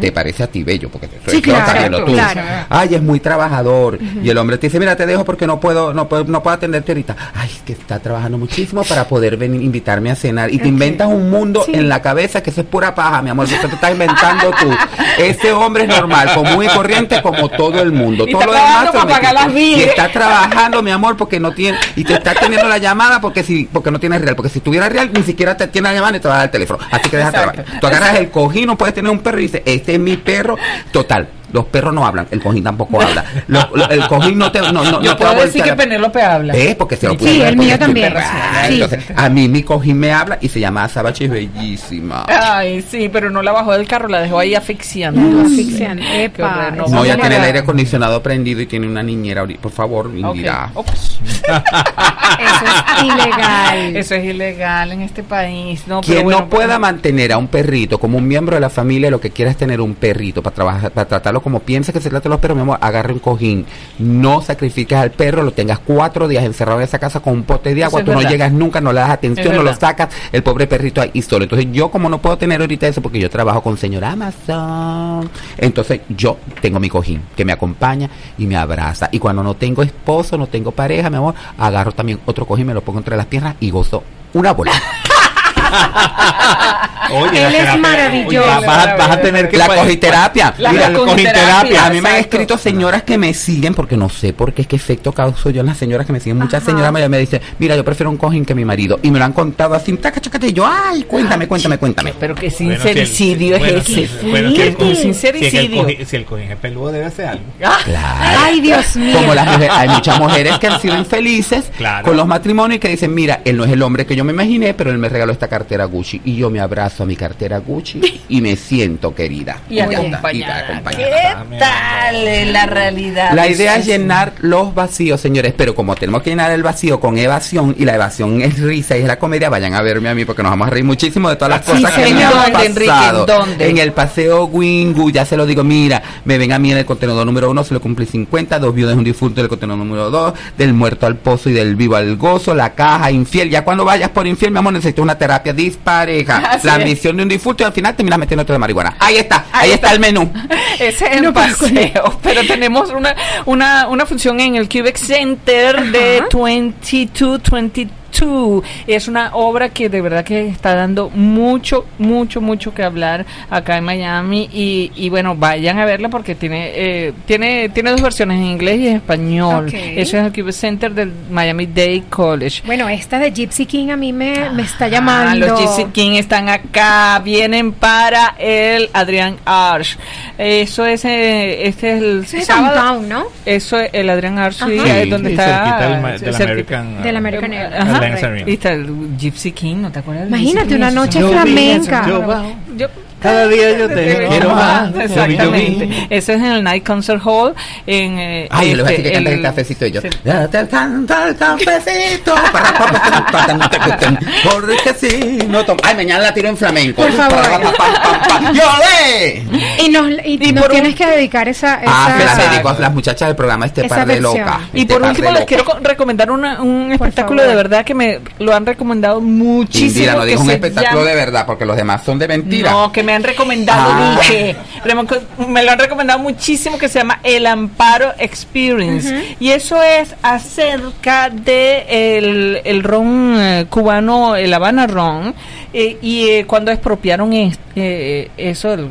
Te parece a ti bello, porque soy Sí, yo claro, también lo tú. claro. Ay, es muy trabajador. Y el hombre te dice, mira, te dejo porque no puedo, no puedo, no puedo atenderte ahorita. Ay, es que está trabajando muchísimo para poder venir, invitarme a cenar. Y te inventas un mundo Sí. en la cabeza que eso es pura paja, mi amor, que te estás inventando tú. Ese hombre es normal, común y corriente como todo el mundo. Y todo lo demás las Y está trabajando, mi amor, porque no tiene, y te está teniendo la llamada porque si, porque no tienes real, porque si tuviera real, ni siquiera te tiene la llamada ni te va a dar el teléfono. Así que déjate Exacto. trabajar. Tú agarras el cojín, no puedes tener un perro y este es mi perro. Total, los perros no hablan, el cojín tampoco habla. Lo- lo- el cojín no te, no, no, [LAUGHS] Yo no te puedo decir que. Penélope habla. ¿Ves? Porque se lo Sí, puede Sí, el mío también. perra. Sí. Entonces, a mí mi cojín me habla y se llama Sabachi, es bellísima. Ay, sí, pero no la bajó del carro, la dejó ahí asfixiando. No, asfixiando. Epa, No, es ya tiene el aire acondicionado prendido y tiene una niñera ahorita. Por favor. Indira. Ops. [LAUGHS] Eso es ilegal. Eso es ilegal en este país. No, pero Quien bueno, no pueda mantener a un perrito como un miembro de la familia, lo que quiera es tener un perrito para trabajar, para tratarlo como piensa que se trata de los perros, mi amor, agarre un cojín. No sacrifiques al perro, lo tengas cuatro días encerrado en esa casa con un pote de agua, tú no verdad. llegas nunca, no le das atención, no lo sacas, el pobre perrito ahí solo. Entonces yo como no puedo tener ahorita eso porque yo trabajo con señor Amazon, entonces yo tengo mi cojín que me acompaña y me abraza. Y cuando no tengo esposo, no tengo pareja, mi amor, agarro también otro cojín, me lo pongo entre las piernas y gozo una bola. [LAUGHS] [LAUGHS] Oye, Él es maravilloso. Oye, vas, a- vas a tener que la cogiterapia. La Mira, cogiterapia, A mí me han escrito señoras que me siguen porque no sé por qué es que efecto causo yo en las señoras que me siguen. Muchas Ajá. señoras me, me dicen, mira, yo prefiero un cojín que mi marido. Y me lo han contado así, taca, chacate, y yo, ay, cuéntame, cuéntame, cuéntame. Pero qué Bueno, si el- sincericidio bueno, es ese. bueno, el sincericidio. Si el cojín es peludo, debe ser algo. Claro. Ay, Dios mío. Como las mujeres, hay muchas mujeres que han sido infelices Claro. con los matrimonios y que dicen, mira, él no es el hombre que yo me imaginé, pero él me regaló esta cartera Gucci. Y yo me abrazo a mi cartera Gucci y me siento querida. Y está, y acompañada. acompañada. ¿Qué tal es la realidad? La idea es llenar los vacíos, señores, pero como tenemos que llenar el vacío con evasión y la evasión es risa y es la comedia, vayan a verme a mí porque nos vamos a reír muchísimo de todas las Sí, cosas que me señor. han ¿Dónde, Enrique? pasado. ¿Dónde? En el paseo Wingu, ya se lo digo, mira, me ven a mí en el contenedor número uno, se lo cumplí 50, dos viudas un difunto del contenedor número dos, del muerto al pozo y del vivo al gozo, la caja infiel, ya cuando vayas por infiel, mi amor, necesitas una terapia dispareja. [LAUGHS] La ambición de un difunto y al final terminas metiendo de marihuana. Ahí está, ahí, está. el menú. [LAUGHS] Ese es el no, paseo. [LAUGHS] Pero tenemos una, una, una función en el Cubex Center Ajá. de 22, 23 es una obra que de verdad que está dando mucho, mucho, mucho que hablar acá en Miami. Y, y bueno, vayan a verla porque tiene, eh, tiene, tiene dos versiones en inglés y en español. Okay. Eso es el Cube Center del Miami Dade College. Bueno, esta de Gypsy King a mí me, me está ah, llamando. Ah, los Gypsy King están acá, vienen para el Adrián Arch. Eso es, eh, este es el es sábado. Downtown, ¿no? Eso es el Adrián Arch, sí, es donde está. Del, de American, del American, um, Airlines. Está el Gypsy King, ¿no te acuerdas? Imagínate una noche flamenca. Yo- Cada [LAUGHS] día yo te quiero más. Exactamente. Eso es en el Night Concert Hall. En, eh, Ay, este, que canta el, cafecito y yo. Ya te el cafecito. [LAUGHS] Porque si no tomo. Ay, mañana la tiro en flamenco. Por favor. Y nos, y, nos tienes que dedicar esa. Ah, esa ah, las muchachas del programa Este Par de Loca. Y por último, les quiero recomendar un espectáculo de verdad que me lo han recomendado muchísimo. Indira, no dijo un espectáculo de verdad, porque los demás son de mentira. No, que me han recomendado, ah. dije. Me lo han recomendado muchísimo que se llama El Amparo Experience. Y eso es acerca de el, el ron eh, cubano, el Habana Ron, eh, y eh, cuando expropiaron eso, el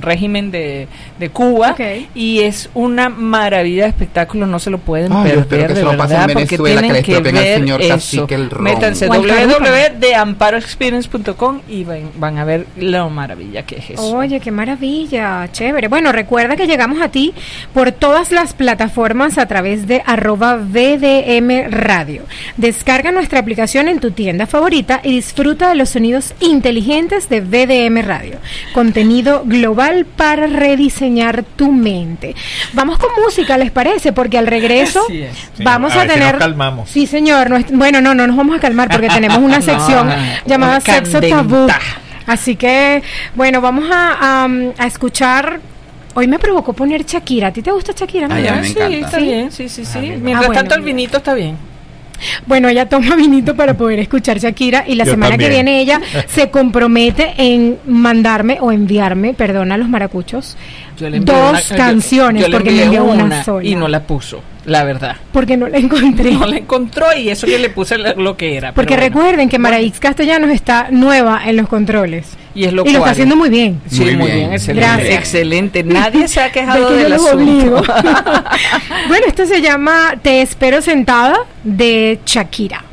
régimen de, de Cuba y es una maravilla de espectáculo, no se lo pueden perder de verdad porque tienen que, ver eso. Métanse www.amparoexperience.com y van, a ver la maravilla que es eso. Oye, qué maravilla, chévere. Bueno, recuerda que llegamos a ti por todas las plataformas a través de arroba VDM Radio. Descarga nuestra aplicación en tu tienda favorita y disfruta de los sonidos inteligentes de VDM Radio. Contenido global para rediseñar tu mente. Vamos con música, ¿les parece? Porque al regreso vamos a, tener... calmamos. Sí, señor. bueno, no, no nos vamos a calmar porque tenemos una [LAUGHS] sección llamada Sexo Tabú. Así que, bueno, vamos a, a, escuchar Hoy me provocó poner Shakira. ¿A ti te gusta Shakira? me sí, está bien, sí, sí, sí. Mientras ah, tanto el vinito está bien. Bueno, ella toma [LAUGHS] vinito para poder escuchar Shakira y la semana que viene ella se compromete en mandarme o enviarme, perdón a los maracuchos, dos canciones porque me envió una, sola. Y no la puso, la verdad. Porque no la encontré. No la encontró y eso que le puse lo que era. Porque recuerden que Maraix Castellanos está nueva en los controles. Y, es lo, y lo está haciendo muy bien. Sí, muy, bien. excelente. Excelente. Nadie se ha quejado de, del asunto. [LAUGHS] [LAUGHS] bueno, esto se llama Te espero sentada de Shakira.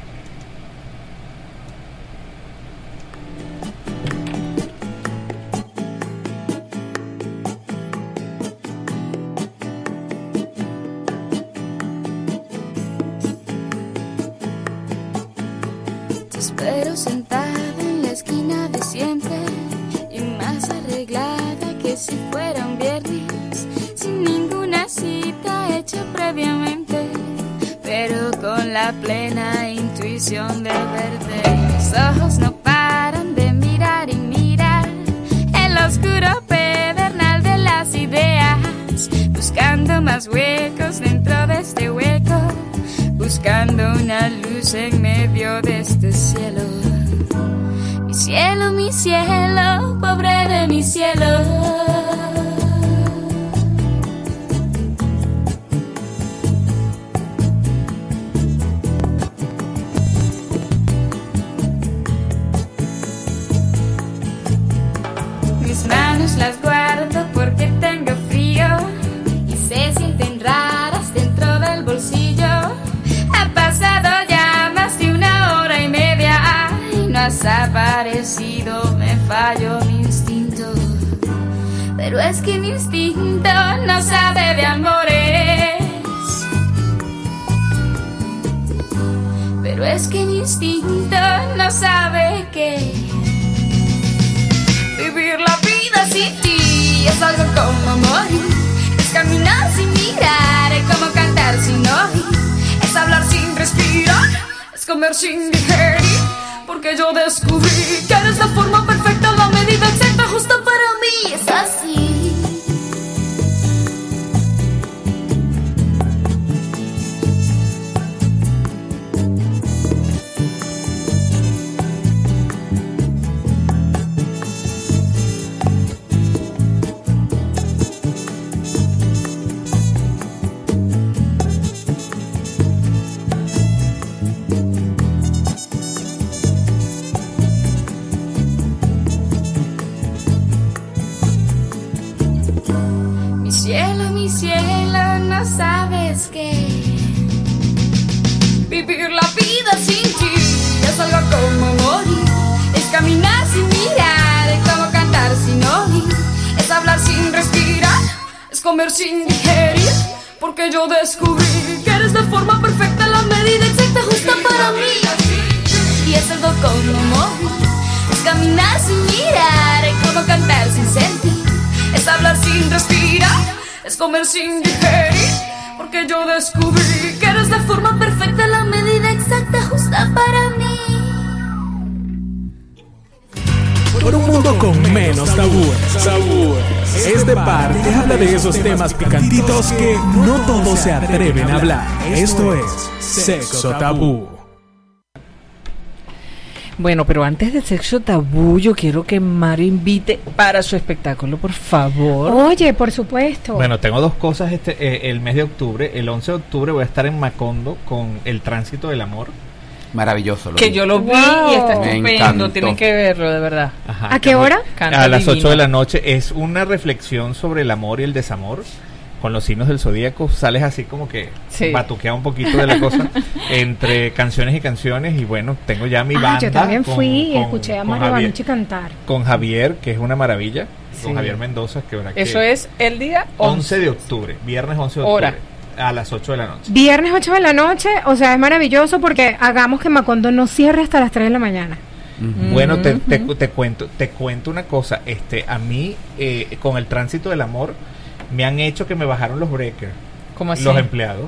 Si fuera un viernes, sin ninguna cita hecha previamente pero con la plena intuición de verte. Mis ojos no paran de mirar y mirar el oscuro pedernal de las ideas, buscando más huecos dentro de este hueco, buscando una luz en medio de este cielo. Mi cielo, mi cielo, pobre de mi cielo. Aparecido, me falló mi instinto. Pero es que mi instinto no sabe de amores. Pero es que mi instinto no sabe que vivir la vida sin ti es algo como morir. Es caminar sin mirar, es como cantar sin oír. Es hablar sin respirar, es comer sin digerir. Porque yo descubrí que eres la forma perfecta, la medida exacta, justo para mí. Es así. comer sin digerir, porque yo descubrí que eres la forma perfecta, la medida exacta, justa para mí. Y es algo como móvil, es caminar sin mirar, es como cantar sin sentir, es hablar sin respirar, es comer sin digerir, porque yo descubrí que eres la forma perfecta, la medida exacta, justa para mí. Por un mundo con menos tabúes. Este par te habla de esos temas picantitos que no todos se atreven a hablar. Esto es Sexo Tabú. Bueno, pero antes del sexo tabú, yo quiero que Mario invite para su espectáculo, por favor. Oye, por supuesto. Bueno, tengo dos cosas este eh, el mes de octubre. El 11 de octubre voy a estar en Macondo con El Tránsito del Amor. Maravilloso. Lo que vi. yo lo vi Wow. y está estupendo. Tienen que verlo, de verdad. Ajá, ¿A que qué hora? Canta a las divino. 8 de la noche. Es una reflexión sobre el amor y el desamor. Con los signos del zodíaco sales así como que Sí. batuquea un poquito de la cosa [LAUGHS] entre canciones y canciones. Y bueno, tengo ya mi Ah, banda. yo también con- fui y con- escuché a Mario Javier, Banucci cantar. con Javier, que es una maravilla. Sí. Con Javier Mendoza, que verdad Eso que es el día 11 de octubre, viernes 11 de octubre. Hora. A las 8 de la noche. Viernes 8 de la noche, o sea, es maravilloso porque hagamos que Macondo no cierre hasta las 3 de la mañana. Bueno, te, te, te cuento, te cuento una cosa. Este, a mí, eh, con el tránsito del amor, me han hecho que me bajaron los breakers, ¿Cómo así? los empleados,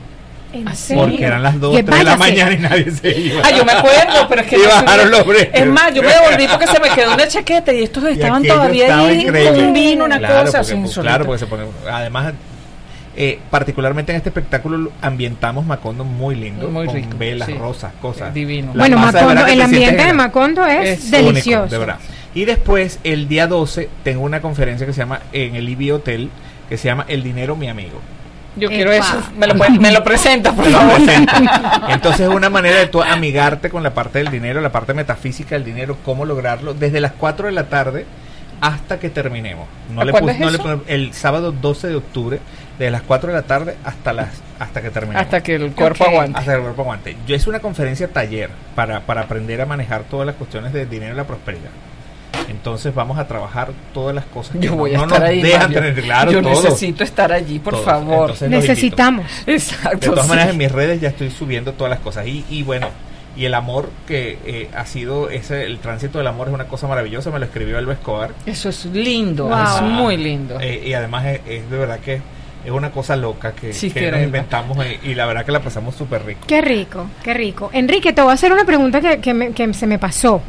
¿En ¿Ah, sí? serio? porque eran las 2, Que 3 de la mañana y nadie se iba. Ah, yo me acuerdo, pero es que [LAUGHS] Y bajaron los breakers. Es más, yo me devolví porque se me quedó una chaqueta y estos estaban todavía estaba ahí un vino, una claro, cosa. porque, sin pues, claro, porque se pone. Además, eh, particularmente en este espectáculo lo- ambientamos Macondo muy lindo, Muy con rico, velas, sí. rosas, cosas. Divino. La bueno, Macondo, el te ambiente de Macondo es, Es delicioso. único, de verdad. Y después, el día 12, tengo una conferencia que se llama en el IBI Hotel, que se llama El dinero, mi amigo. Yo quiero eso. Me lo, me lo presenta, por [LAUGHS] favor. [LAUGHS] Entonces es una manera de tú amigarte con la parte del dinero, la parte metafísica del dinero, cómo lograrlo, desde las 4 de la tarde hasta que terminemos. No ¿A le pus- es no le eso? pon- el sábado 12 de octubre, desde las 4 de la tarde hasta las hasta que terminemos. Hasta que el cuerpo aguante. Hasta que el cuerpo aguante. Yo es una conferencia taller para, para aprender a manejar todas las cuestiones del dinero y la prosperidad. Entonces vamos a trabajar todas las cosas que Yo no- voy a no estar nos ahí. dejan Mario. tener claro Yo necesito estar allí, por favor. Entonces. Necesitamos. Exacto. De todas sí. maneras, en mis redes ya estoy subiendo todas las cosas. Y, y bueno, y el amor que eh, ha sido, ese el tránsito del amor es una cosa maravillosa. Me lo escribió Elba Escobar. Eso es lindo, Wow. es muy lindo. Eh, y además es, es de verdad que es una cosa loca que, Sí, que nos inventamos eh, y la verdad que la pasamos súper rico. Qué rico, qué rico. Enrique, te voy a hacer una pregunta que, que me- que se me pasó.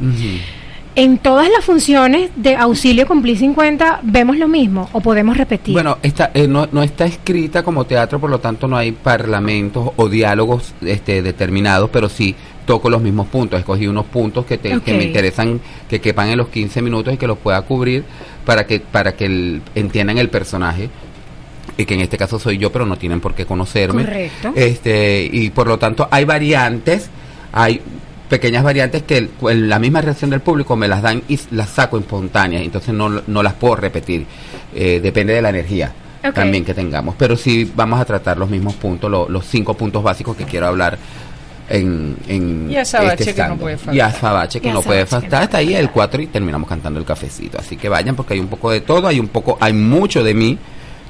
¿En todas las funciones de auxilio cumplir 50 vemos lo mismo o podemos repetir? Bueno, esta, eh, no, no está escrita como teatro, por lo tanto no hay parlamentos o diálogos este, determinados, pero sí toco los mismos puntos. Escogí unos puntos que, te- que me interesan, que quepan en los 15 minutos y que los pueda cubrir para que, para que el- entiendan el personaje. Y que en este caso soy yo, pero no tienen por qué conocerme. Correcto. Este, y por lo tanto hay variantes, hay pequeñas variantes que el- la misma reacción del público me las dan y las saco espontáneas, entonces no, no las puedo repetir, Eh, depende de la energía también que tengamos, pero sí vamos a tratar los mismos puntos, lo- los cinco puntos básicos que quiero hablar en, en Y a Sabache este que no puede faltar. Y a Sabache que Y no puede faltar, hasta ahí el 4 y terminamos cantando el cafecito, así que vayan porque hay un poco de todo, hay un poco, hay mucho de mí,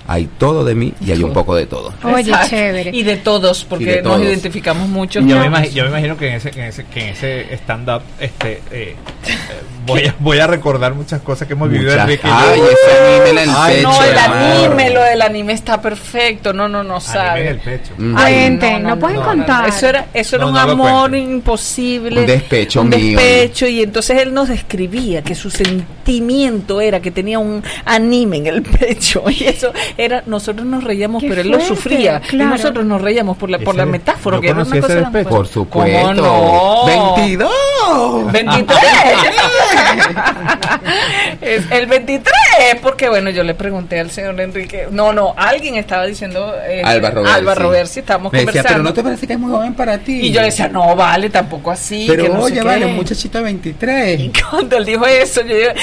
hay todo de mí y hay un poco de todo. Oye, Exacto. chévere. Y de todos, porque de nos todos. identificamos mucho. Yo, me imagino, yo me imagino que en ese, que en ese, que en ese stand-up este, eh, [LAUGHS] voy, a, voy a recordar muchas cosas que hemos vivido Muchas- Enrique y yo. Ay, ese anime en el Ay, pecho. no, el anime, lo del anime está perfecto. No, no, no Anime en sabe. el pecho. Mm. Ay, Cuenten, no pueden contar. Eso era, eso era No, un no lo amor imposible. Un despecho un mío. despecho, y entonces él nos describía que su sentimiento era que tenía un anime en el pecho. [LAUGHS] Y eso era, nosotros nos reíamos, Qué pero él lo fuerte, sufría. claro. Y nosotros nos reíamos por la, por Ese la metáfora, yo que era una cosa. despecho. Por supuesto. ¿Cómo no? 22. 23. [LAUGHS] es el 23, porque bueno, yo le pregunté al señor Enrique, no, no, alguien estaba diciendo eh, Alba Robersi. Alba Robersi, estábamos Me decía, conversando. pero no te parece que es muy joven para ti. Y yo le decía, no, vale, tampoco así. pero que no oye, qué". vale, un muchachito de 23. Y cuando él dijo eso, yo dije,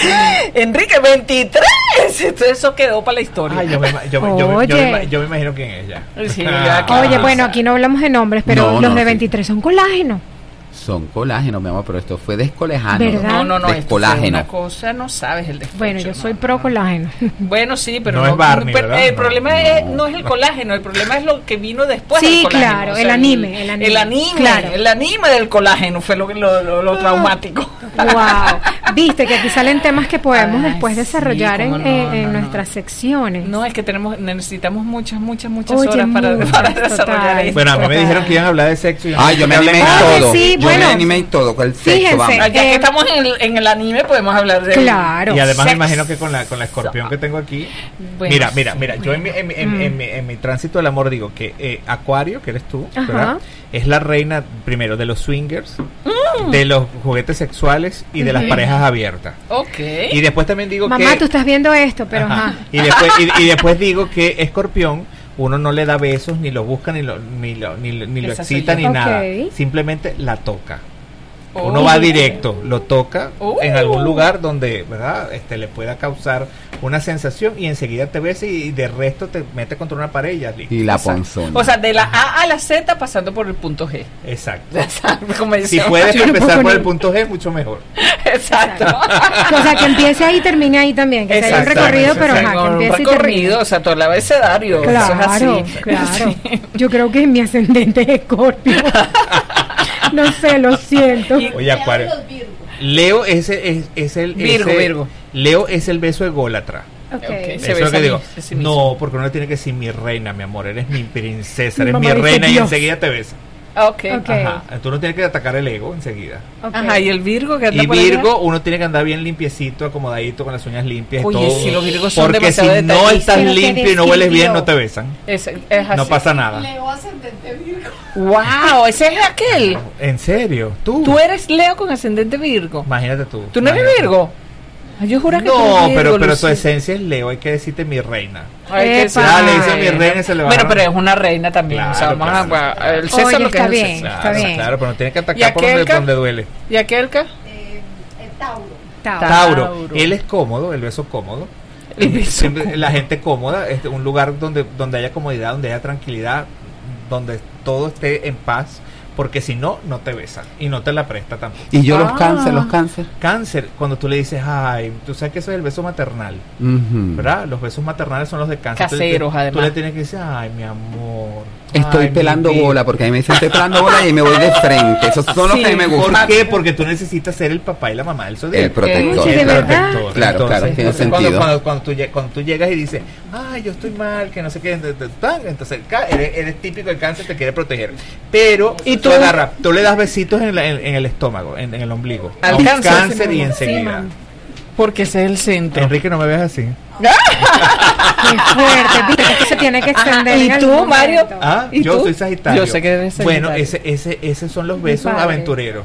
Enrique, 23. Entonces eso quedó para la historia. Ay, yo, me, ima- yo, me- yo, me- yo, Oye. me ima- yo me imagino quién es ella. Sí, ya, [LAUGHS] Ah. Oye, bueno, aquí no hablamos de nombres, pero No, los no, de sí. 23 son colágeno. Son colágenos, mi amor, pero esto fue descolágeno. ¿Verdad? no, no, no, esto fue Descolágeno. una cosa, no sabes el despecho. Bueno, yo soy no, pro no. colágeno. [LAUGHS] Bueno, sí, pero No es Barney, el No. problema es, No. es el colágeno, el problema es lo que vino después Sí, del colágeno. claro, el anime, el anime, El anime, claro. el anime del colágeno fue lo, lo, lo, lo traumático. wow. Viste que aquí salen temas que podemos Ay, después sí, desarrollar en, en- no, en no. nuestras secciones. No, es que tenemos necesitamos muchas, muchas, muchas Oye, horas para, muchas, para desarrollar total. esto. Bueno, a mí me dijeron que iban a hablar de sexo. y Ay, yo me hablé todo. sí, yo bueno. me animé y todo con el sexo, Fíjense, vamos. Ya Eh, que estamos en el, en el anime, podemos hablar de Claro. Y además me imagino que con la, con la escorpión que tengo aquí. Bueno, mira, mira, mira. Yo en mi, en, mi- en, Mm. en mi, en mi tránsito del amor digo que eh, Acuario, que eres tú. ¿verdad? Es la reina, primero, de los swingers, Mm. de los juguetes sexuales y de las parejas abiertas. Ok. Y después también digo Mamá, que. tú estás viendo esto, pero Ajá. ajá. Y después, y, y después digo que Escorpión, uno no le da besos, ni lo busca, ni lo, ni lo, ni, lo- ni lo excita, ni nada. Simplemente la toca. Oh. Uno va directo, lo toca Oh. en algún lugar donde, ¿verdad? Este le pueda causar una sensación y enseguida te besa y, y de resto te mete contra una pared y ya listo. Y la Exacto. ponzona. O sea, de la A a la Z pasando por el punto G. Exacto. [LAUGHS] Como Si puedes Yo empezar por el punto G, mucho mejor. Exacto. O sea, que empiece ahí y termine ahí también. Que sea un recorrido, pero exacto. ajá, que un empiece y recorrido, o sea, todo el abecedario. eso es Claro, así. claro. [LAUGHS] Sí. Yo creo que mi ascendente es Escorpio. [LAUGHS] no sé, lo siento. Oye, Acuario. Leo es, el- es, es el Virgo, ese- Virgo. Leo es el beso ególatra. Ok. Ok. Se Eso es lo que digo. mí. No, porque uno tiene que decir mi reina, mi amor, eres mi princesa, Mi eres mi, reina y enseguida te besa. Ok. Ok. Ajá. Tú no tienes que atacar el ego enseguida. ok. Ajá, y el Virgo que anda Y por allá? Virgo, uno tiene que andar bien limpiecito, acomodadito, con las uñas limpias Oye, y todo. sí, los Virgos son porque si demasiado no detallistas. estás limpio y no hueles bien, no te besan. Es, es así. No pasa nada. Wow, ese es aquel. ¿En serio? ¿Tú? Tú eres Leo con ascendente Virgo. Imagínate tú. ¿Tú no eres. Virgo? Yo juro que No, pero, pero tu Lucy. esencia es Leo, hay que decirte mi reina. Ay, que Epa. sí. Ah, le dice mi reina y se le Bueno, bajaron. pero es una reina también. o sea, Claro, vamos claro, a. El claro. César Oye, lo que está es el bien. César. Está Claro, bien. claro, pero no tienes que ¿Y atacar por donde, ca- donde duele. ¿Y aquel ca? Tauro. Tauro, Tauro. él es cómodo, el beso cómodo. El beso Siempre la gente cómoda, este, un lugar donde, donde haya comodidad, donde haya tranquilidad, donde todo esté en paz, porque si no, no te besa y no te la presta tampoco. Y yo Ah. los cáncer, los cáncer. Cáncer, cuando tú le dices, ay, tú sabes que eso es el beso maternal. ¿verdad? Los besos maternales son los de cáncer. Tú le- Caseros, tú, además. le tienes que decir, ay, mi amor. Estoy ay, pelando vida". bola, porque a mí me dicen estoy pelando bola y me voy de frente. Esos son los Sí, que a mí me ¿Por gustan. qué? Porque tú necesitas ser el papá y la mamá del zodiaco. El protector. Oye, ¿de El protector. Claro, claro, tiene entonces, cuando, sentido. Cuando, cuando tú, cuando tú llegas y dices, ay, yo estoy mal, que no sé qué, tan", entonces el eres, eres típico del cáncer, te quiere proteger. Pero ¿Y tú tú? agarras, tú le das besitos en, la- en- en el estómago, en, en el ombligo. Al cáncer, y enseguida. Porque ese es el centro. Enrique, no me veas así. Qué fuerte, viste que se tiene que extender. ¿Y en tú, algún Mario? momento. Ah, ¿Y yo tú? soy Sagitario. Yo sé que eres Bueno, Sagitario. ese, ese, esos son los besos padre. aventureros.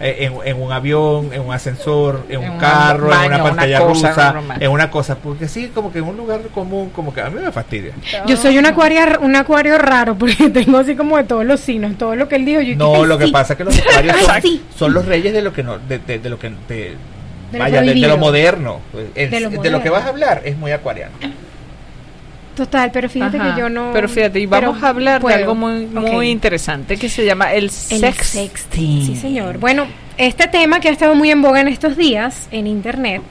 Eh, en, en un avión, en un ascensor, en, En un un carro, en baño, una una pantalla cosa rusa, normal. en una cosa, porque sí, como que en un lugar común, como que a mí me fastidia. Yo soy un acuario, un acuario raro porque [LAUGHS] tengo así como de todos los signos, todo lo que él dijo. Yo No, dije, lo que sí. pasa es que los acuarios Ay, [LAUGHS] son, sí. son los reyes de lo que no, de, de- de lo que de, De lo vaya, de, de prohibido. lo moderno. De lo de lo que vas a hablar es muy acuariano. Total, pero fíjate Ajá. que yo no. Pero fíjate, y vamos a hablar puedo. de algo muy, muy interesante que se llama el, El sexting. Sí, señor. Bueno, este tema que ha estado muy en boga en estos días en internet,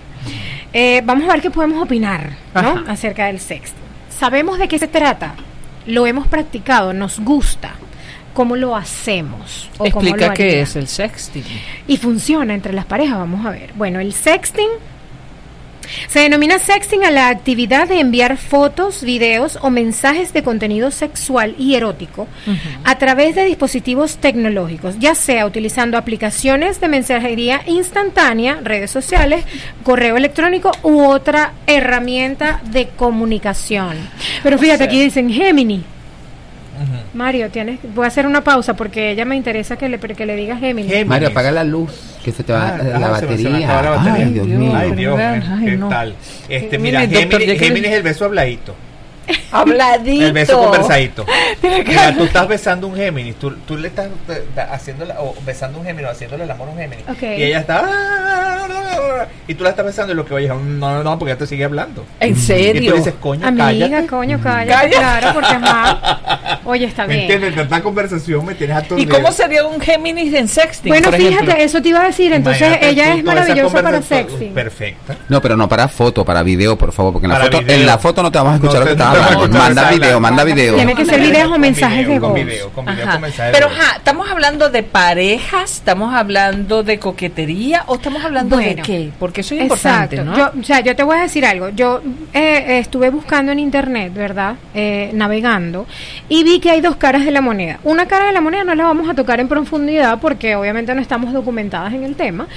eh, vamos a ver qué podemos opinar ¿no? Acerca del sexting. Sabemos de qué se trata, lo hemos practicado, nos gusta, cómo lo hacemos. O cómo Explica lo qué es el sexting. Y funciona entre las parejas, vamos a ver. Bueno, el sexting se denomina sexting a la actividad de enviar fotos, videos o mensajes de contenido sexual y erótico a través de dispositivos tecnológicos, ya sea utilizando aplicaciones de mensajería instantánea, redes sociales, correo electrónico u otra herramienta de comunicación. Pero fíjate, aquí dicen Gemini. Mario, tienes, voy a hacer una pausa porque ella me interesa que le, que le diga Gemini. Géminis. Mario, apaga la luz, que se te va Ah, la, ah, se me- se batería. acaba la batería. Ay, Dios Dios. mío. Ay, Dios, Ay, ¿qué no. tal? Este, Géminis, mira, Géminis, ya Géminis es el beso habladito. Habladito. El beso conversadito. [LAUGHS] Mira, tú estás besando un Géminis, tú, tú le estás eh, haciendo la- o besando un Géminis o haciéndole el amor a un Géminis. Ok. Y ella está. Y tú la estás besando y lo que un no, no, no, porque ella te sigue hablando. ¿En Y tú serio? dices, coño, Amiga, cállate. coño, cállate, Calla. claro, porque ajá. [LAUGHS] Oye, está ¿Me bien. entiendes? Tanta conversación me tienes ¿Y aturdido. cómo sería un Géminis en sexting? Bueno, por ejemplo? fíjate, eso te iba a decir. Entonces, Imagínate ella tú es maravillosa para sexy. Perfecta. No, pero no para foto, para video, por favor, porque en la Para foto, video. en la foto no te vamos a escuchar No lo que estás hablando. Manda video, manda video. Tiene que ser videos o mensajes de con voz. video, con video, con Pero voz. ajá, ¿estamos hablando de parejas? ¿Estamos hablando de coquetería? ¿O estamos hablando ¿Dependiendo de qué? Porque eso es importante, ¿no? Yo, o sea, yo te voy a decir algo. Yo eh, estuve buscando en internet, ¿verdad? Eh, navegando y vi que hay dos caras de la moneda. Una cara de la moneda no la vamos a tocar en profundidad porque obviamente no estamos documentadas en el tema,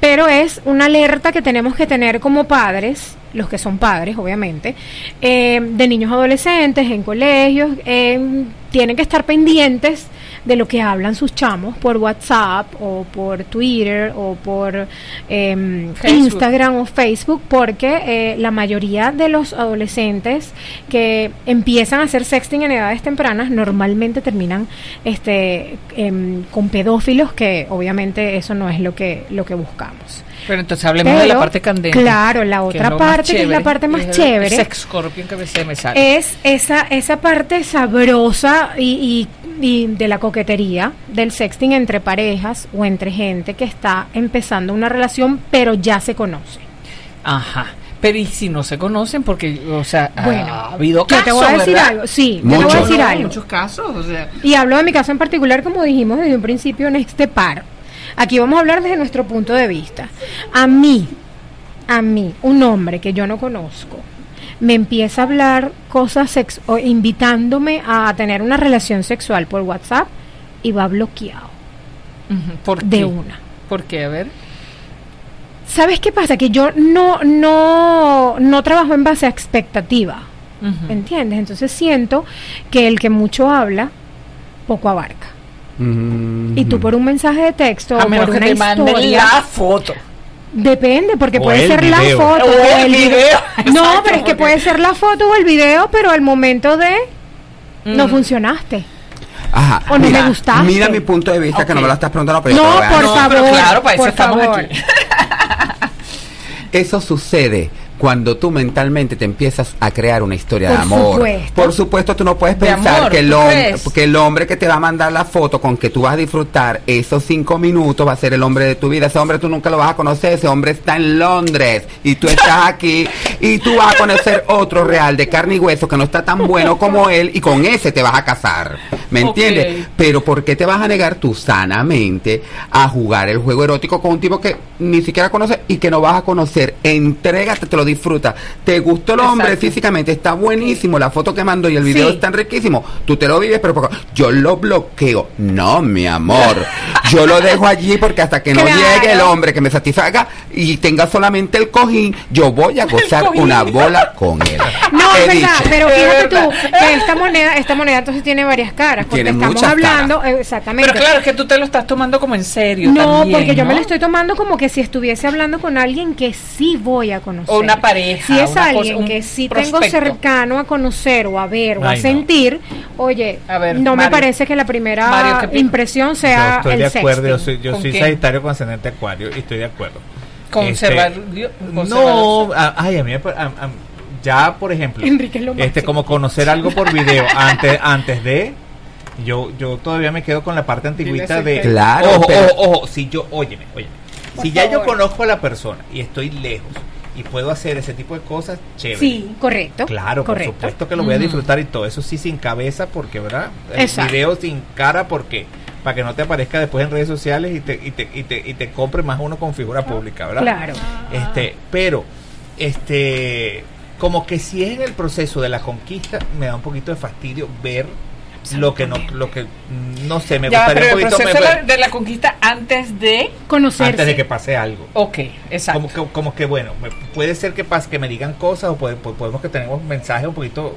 pero es una alerta que tenemos que tener como padres los que son padres, obviamente, eh, de niños adolescentes en colegios, tienen que estar pendientes de lo que hablan sus chamos por WhatsApp o por Twitter o por em, Instagram o Facebook, porque eh, la mayoría de los adolescentes que empiezan a hacer sexting en edades tempranas normalmente terminan este em, con pedófilos, que obviamente eso no es lo que lo que buscamos. Pero entonces hablemos de la parte candente. Claro, la otra parte, que es la parte más chévere. Es esa, esa parte sabrosa y, y, de la coquetería del sexting entre parejas o entre gente que está empezando una relación, pero ya se conoce. Ajá. Pero y si no se conocen, porque, o sea, ha habido casos. Yo te voy a decir algo, sí, te voy a decir algo. Muchos casos, o sea. Y hablo de mi caso en particular, como dijimos desde un principio en este par Aquí vamos a hablar desde nuestro punto de vista. A mí, a mí, un hombre que yo no conozco, me empieza a hablar cosas sex o invitándome a tener una relación sexual por WhatsApp y va bloqueado. ¿Por de una. ¿Por qué? A ver. ¿Sabes qué pasa? Que yo no, no, no trabajo en base a expectativa. ¿Entiendes? Entonces siento que el que mucho habla, poco abarca. Y tú por un mensaje de texto o por una historia, la foto. Depende, porque puede ser la foto o el, video. [LAUGHS] No, pero es que puede ser la foto o el video, pero al momento de no funcionaste. Ajá, o no me gustaste. Mira mi punto de vista, que no me lo estás preguntando, pero no, por favor. claro, para eso estamos aquí. [LAUGHS] Eso sucede cuando tú mentalmente te empiezas a crear una historia de amor. Por supuesto, tú no puedes pensar que, el hombre, que el hombre que te va a mandar la foto con que tú vas a disfrutar esos cinco minutos va a ser el hombre de tu vida. Ese hombre tú nunca lo vas a conocer. Ese hombre está en Londres y tú estás aquí y tú vas a conocer otro real de carne y hueso que no está tan bueno como él y con ese te vas a casar. ¿Me entiendes? Pero ¿por qué te vas a negar tú sanamente a jugar el juego erótico con un tipo que ni siquiera conoces y que no vas a conocer? Entrégate, te lo disfruta. ¿Te gustó el hombre físicamente? Está buenísimo. La foto que mando y el video están riquísimos. Tú te lo vives, pero yo lo bloqueo. No, mi amor. [LAUGHS] Yo lo dejo allí porque hasta que no llegue el hombre que me satisfaga y tenga solamente el cojín, yo voy a gozar una bola con [LAUGHS] él. No, es verdad, pero fíjate tú que esta moneda, esta moneda entonces tiene varias caras. Porque estamos hablando, exactamente. Pero claro, es que tú te lo estás tomando como en serio. No, porque yo me lo estoy tomando como que si estuviese hablando con alguien que sí voy a conocer. O una pareja. Si es alguien que sí tengo cercano a conocer o a ver o a sentir, oye, no me parece que la primera impresión sea yo estoy de acuerdo, yo soy, yo soy Sagitario con ascendente Acuario y estoy de acuerdo. Conservar, este, no, ay, a mí ya por ejemplo, este como conocer algo por [LAUGHS] video antes antes de yo yo todavía me quedo con la parte antiguita de claro, ojo, ojo, ojo, si yo, óyeme, óyeme. si ya yo conozco a la persona y estoy lejos y puedo hacer ese tipo de cosas, chévere. Sí, correcto. Claro, por supuesto que lo voy a disfrutar y todo eso sí sin cabeza porque, ¿verdad? El video sin cara porque para que no te aparezca después en redes sociales y te, y te, y te, y te compre más uno con figura pública, ¿verdad? Claro. Este, pero, este, como que si es en el proceso de la conquista, me da un poquito de fastidio ver lo que no lo que no sé me gustaría un poquito de la conquista antes de conocerse. Antes de que pase algo. Ok exacto. Como que, como que bueno puede ser que pase que me digan cosas o podemos que tenemos mensajes un poquito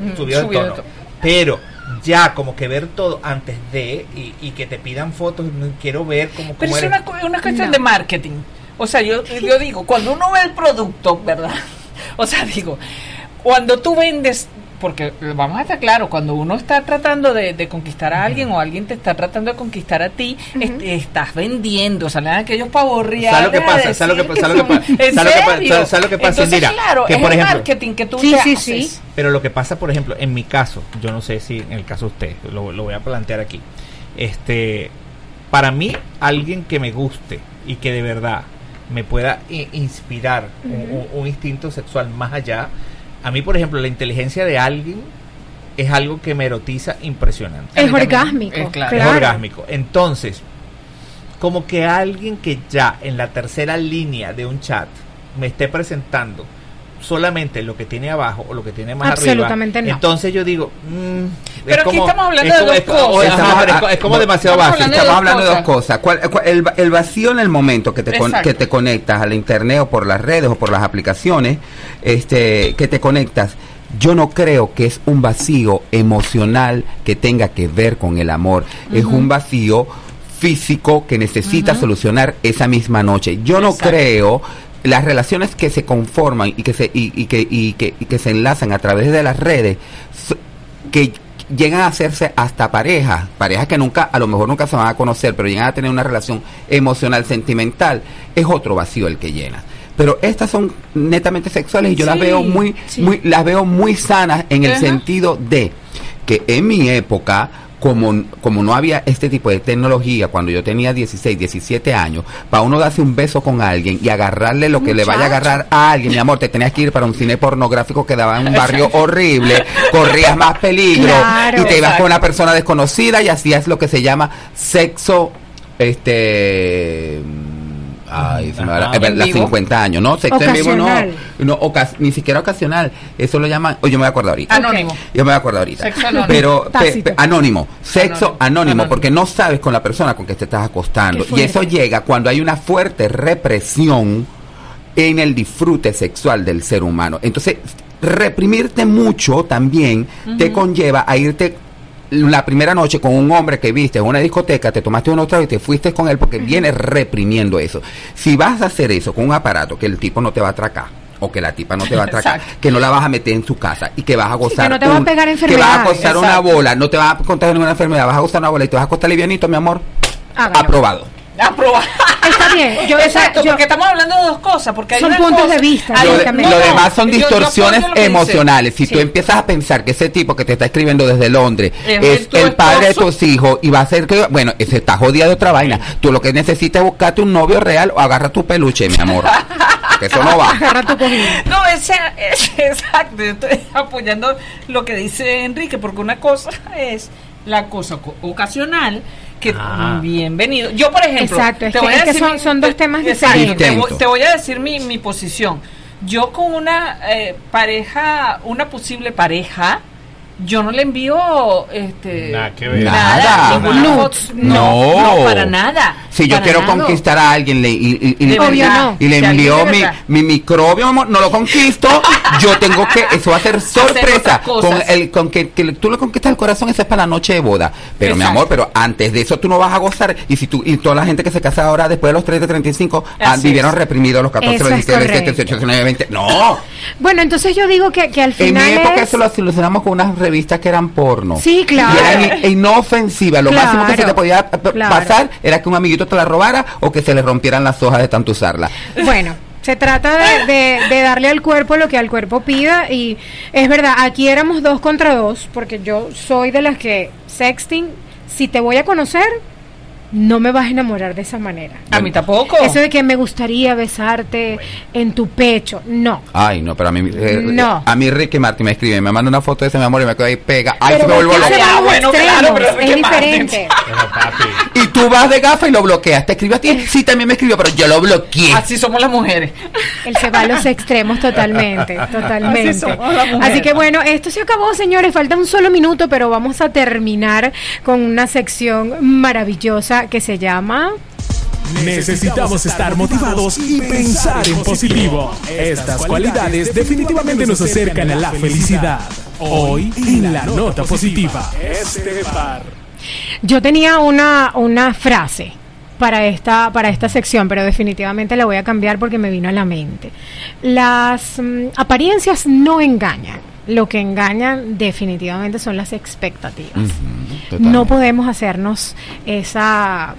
mm, subidos de tono, pero ya como que ver todo antes de y, que te pidan fotos quiero ver cómo pero es una, una, cuestión de marketing. O sea yo yo digo cuando uno ve el producto verdad [LAUGHS] o sea digo cuando tú vendes porque vamos a estar claro, cuando uno está tratando de, conquistar a alguien o alguien te está tratando de conquistar a ti, estás vendiendo, salen aquellos pavos ¿Sabes lo que pasa? ¿Sabes lo que, pasa? lo que pasa? ¿Sabes lo que pasa? Entonces, claro, que es por el ejemplo, marketing que tú sí, sí, sí. Pero lo que pasa, por ejemplo, en mi caso, yo no sé si en el caso de usted, lo, lo voy a plantear aquí. Este, para mí, alguien que me guste y que de verdad me pueda inspirar un instinto sexual más allá a mí, por ejemplo, la inteligencia de alguien es algo que me erotiza impresionante. Es orgásmico. Es, claro. es orgásmico. Entonces, como que alguien que ya en la tercera línea de un chat me esté presentando solamente lo que tiene abajo o lo que tiene más Absolutamente arriba. no. Entonces yo digo, mm, Pero es aquí como- estamos hablando es de dos es como- cosas. es co- es como demasiado estamos básico. Estamos hablando de dos cosas. ¿Cuál- cuál- el, el vacío en el momento que te, con- que te conectas a la internet o por las redes o por las aplicaciones este, que te conectas, yo no creo que es un vacío emocional que tenga que ver con el amor. Es un vacío físico que necesita solucionar esa misma noche. Yo no creo las relaciones que se conforman y que se y, y que, y que y que se enlazan a través de las redes que llegan a hacerse hasta parejas, parejas que nunca, a lo mejor nunca se van a conocer, pero llegan a tener una relación emocional, sentimental, es otro vacío el que llena. Pero estas son netamente sexuales y yo las veo muy, sí. muy, las veo muy sanas en el sentido de que en mi época, como, como no había este tipo de tecnología, cuando yo tenía 16, 17 años, para uno darse un beso con alguien y agarrarle lo que le vaya a agarrar a alguien, mi amor, te tenías que ir para un cine pornográfico que daba en un barrio [LAUGHS] horrible, corrías más peligro Claro. y te ibas Exacto. con una persona desconocida y hacías lo que se llama sexo, este... Ay, se me va la, Ajá. eh, las vivo. 50 años, ¿no? Sexo en vivo no, no ocas- ni siquiera ocasional, eso lo llaman, oye, yo me voy a acordar ahorita. Anónimo. Yo me voy a acordar ahorita. Sexo anónimo. Pero pe- Tácito. pe- anónimo, sexo Anónimo. porque no sabes con la persona con que te estás acostando. Y eso llega cuando hay una fuerte represión en el disfrute sexual del ser humano. Entonces, reprimirte mucho también te conlleva a irte la primera noche con un hombre que viste en una discoteca, te tomaste unos tragos y te fuiste con él porque vienes reprimiendo eso. Si vas a hacer eso con un aparato que el tipo no te va a atracar o que la tipa no te va a [LAUGHS] atracar, Exacto. que no la vas a meter en su casa y que vas a gozar no te va a pegar que vas a gozar una bola, no te vas a contagiar ninguna enfermedad, vas a gozar una bola y te vas a acostar livianito, mi amor. Hágalo. Aprobado. [LAUGHS] Aprobar. Está bien. Yo, [LAUGHS] Exacto, yo- porque estamos hablando de dos cosas. Porque hay Son puntos cosa- de vista, hay- Lo, de- lo demás son yo- yo distorsiones emocionales. Si Sí. tú empiezas a pensar que ese tipo que te está escribiendo desde Londres Es es, el padre de tus hijos y va a hacer que, bueno, ese está jodido de otra vaina. Tú lo que necesitas es buscarte un novio real o agarra tu peluche, mi amor. [LAUGHS] que eso no va. agarra tu cojín. No, ese, ese- exacto, yo estoy apoyando lo que dice Enrique, porque una cosa es la cosa co- ocasional, que Ah. bienvenido. Yo, por ejemplo, Exacto, es que- es que son- mi- son dos temas diferentes. Te te voy a decir mi, mi posición. Yo con una eh, pareja, una posible pareja, yo no le envío este Nada que ver. nada, Nada. ninguna Nudes. foto. no, No. no, para nada. Si yo quiero nada. conquistar a alguien le, y, y- y- verdad. no. y le de mi, mi microbio, amor, no lo conquisto, [LAUGHS] yo tengo que, eso va a ser sorpresa. Con el, con que, que tú le conquistas el corazón, eso es para la noche de boda. Pero mi Exacto. amor, pero antes de eso tú no vas a gozar. Y si tú, y toda la gente que se casa ahora después de los 30, 35, ah, vivieron reprimidos los 14, Eso los es 17, los 17, correcto. 18, 19, 20. No. Bueno, entonces yo digo que, que al En final mi época es... eso lo solucionamos con unas revistas que eran porno. Sí, claro. Y eran inofensivas. Lo Claro, máximo que se te podía claro. pasar era que un amiguito te la robara o que se le rompieran las hojas de tanto usarla. Bueno, se trata de, de- de darle al cuerpo lo que al cuerpo pida y es verdad, aquí éramos dos contra dos, porque yo soy de las que sexting, si te voy a conocer, no me vas a enamorar de esa manera. A mí tampoco. Eso de que me gustaría besarte en tu pecho, no. Ay, no, pero a mí, eh, No. a mí Ricky Martin me escribe, me manda una foto de ese mi amor y me quedo ahí pega. Ay, Pero se me vuelvo loco. se van a los bueno, claro, pero es Ricky diferente. Pero papi, Y tú vas de gafa y lo bloqueas. ¿Te escribió a ti? Sí, también me escribió, pero yo lo bloqueé. Así somos las mujeres. Él se va a los extremos totalmente, [LAUGHS] totalmente. Así somos las mujeres. Así que bueno, esto se acabó, señores. Falta un solo minuto, pero vamos a terminar con una sección maravillosa que se llama. Necesitamos estar motivados y pensar en positivo. Estas cualidades definitivamente nos acercan a la felicidad. Hoy en la nota positiva. Este par. Yo tenía una, una frase para esta, para esta sección, pero definitivamente la voy a cambiar porque me vino a la mente. Las mm, apariencias no engañan. Lo que engañan definitivamente son las expectativas. No podemos hacernos esa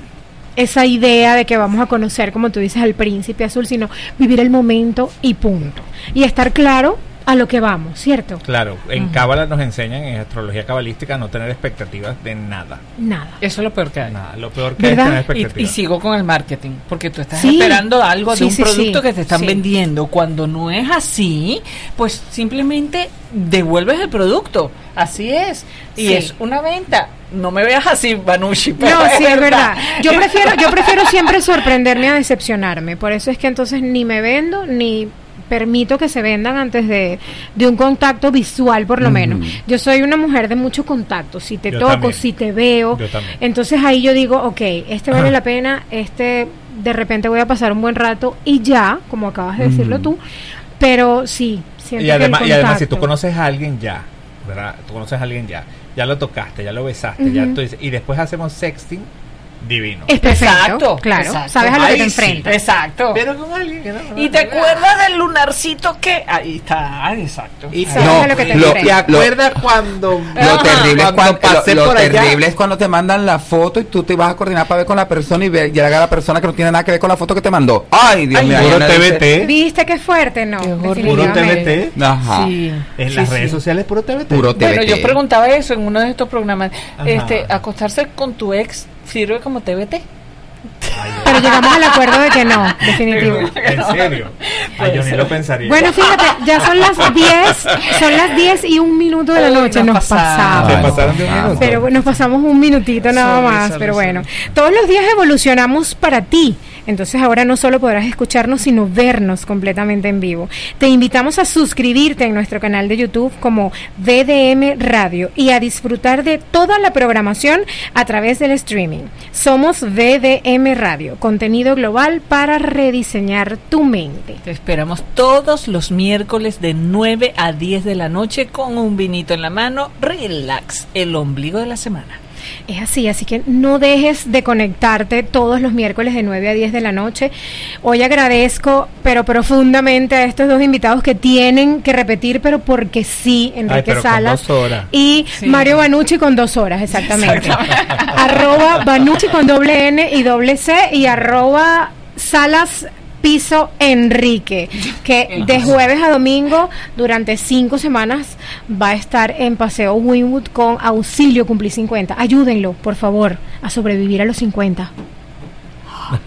esa idea de que vamos a conocer, como tú dices, al príncipe azul, sino vivir el momento y punto. Y estar claro a lo que vamos, ¿cierto? claro, en Cábala nos enseñan, en astrología cabalística, a no tener expectativas de nada. Nada. Eso es lo peor que hay. Nada, lo peor que ¿Verdad? es tener Y, expectativas. y sigo con el marketing, porque tú estás Sí. esperando algo de un sí, producto sí. que te están Sí. vendiendo. Cuando no es así, pues simplemente devuelves el producto. Así es. Y Sí. es una venta no me veas así, Banushi. No, sí, es verdad. Yo [LAUGHS] prefiero, yo prefiero siempre sorprenderme a decepcionarme. Por eso es que entonces ni me vendo ni permito que se vendan antes de, de un contacto visual, por lo menos. Yo soy una mujer de mucho contacto. Si te toco, si te veo, entonces ahí yo digo, ok, este vale la pena, este de repente voy a pasar un buen rato y ya, como acabas de decirlo tú. Pero sí, siento y además, y además, si tú conoces a alguien ya, ¿verdad? Tú conoces a alguien ya, ya lo tocaste, ya lo besaste, ya tú y después hacemos sexting divino. Es perfecto, claro. Sabes a lo que te enfrentas. exacto. Pero con alguien que no, ¿Y te acuerdas del lunarcito que ahí está? Exacto. Y sabes a lo que te enfrentas. ¿Te acuerdas cuando lo terrible es cuando, pasé lo, por terrible es cuando te mandan la foto y tú te vas a coordinar para ver con la persona y ver, llega la persona que no tiene nada que ver con la foto que te mandó. Ay, Dios mío. Puro TBT. ¿Viste qué fuerte? No. Puro TBT. Ajá. Sí. En las redes sociales puro TBT. Puro TBT. Bueno, yo preguntaba eso en uno de estos programas. Este, acostarse con tu ex sirve como TBT. Pero llegamos al acuerdo de que no, definitivo. ¿En serio? Ay, yo ni lo pensaría. Bueno, fíjate, ya son las 10, son las 10 y un minuto de la noche. Nos, pasamos. pasaron de un minuto? Pero nos pasamos un minutito nada más. pero bueno, todos los días evolucionamos para ti. Entonces ahora no solo podrás escucharnos, sino vernos completamente en vivo. Te invitamos a suscribirte en nuestro canal de YouTube como VDM Radio y a disfrutar de toda la programación a través del streaming. Somos VDM Radio, contenido global para rediseñar tu mente. Te esperamos todos los miércoles de 9 a 10 de la noche con un vinito en la mano. Relax, el ombligo de la semana. Es así, así que no dejes de conectarte todos los miércoles de 9 a 10 de la noche. Hoy agradezco, pero profundamente, a estos dos invitados que tienen que repetir, pero porque sí, Enrique Salas y Mario Banucci con dos horas, exactamente. arroba Banucci con doble N y doble C y arroba Salas Piso Enrique, que [LAUGHS] de jueves a domingo durante cinco semanas va a estar en Paseo Winwood con Auxilio Cumplí 50. Ayúdenlo, por favor, a sobrevivir a los 50. [LAUGHS]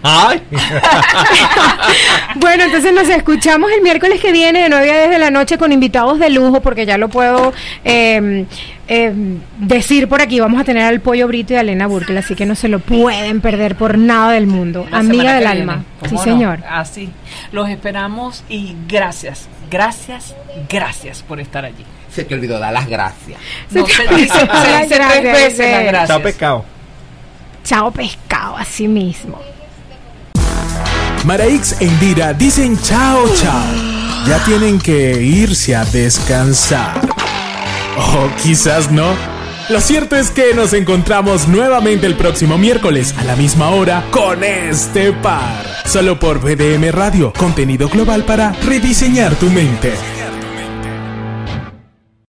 bueno, entonces nos escuchamos el miércoles que viene de 9 a 10 de la noche con invitados de lujo, porque ya lo puedo eh, eh, decir por aquí. Vamos a tener al Pollo Brito y a Elena Burkel, así que no se lo pueden perder por nada del mundo. Amiga del alma. Sí, señor. Así. Los esperamos y gracias, gracias, gracias por estar allí. Se te olvidó dar las gracias. No, se, dice, tres veces las gracias. Chao pescado. Chao pescado, así mismo. Maraix e Indira dicen chao chao. Ya tienen que irse a descansar. O quizás no. Lo cierto es que nos encontramos nuevamente el próximo miércoles a la misma hora con este par. Solo por BDM Radio, contenido global para rediseñar tu mente.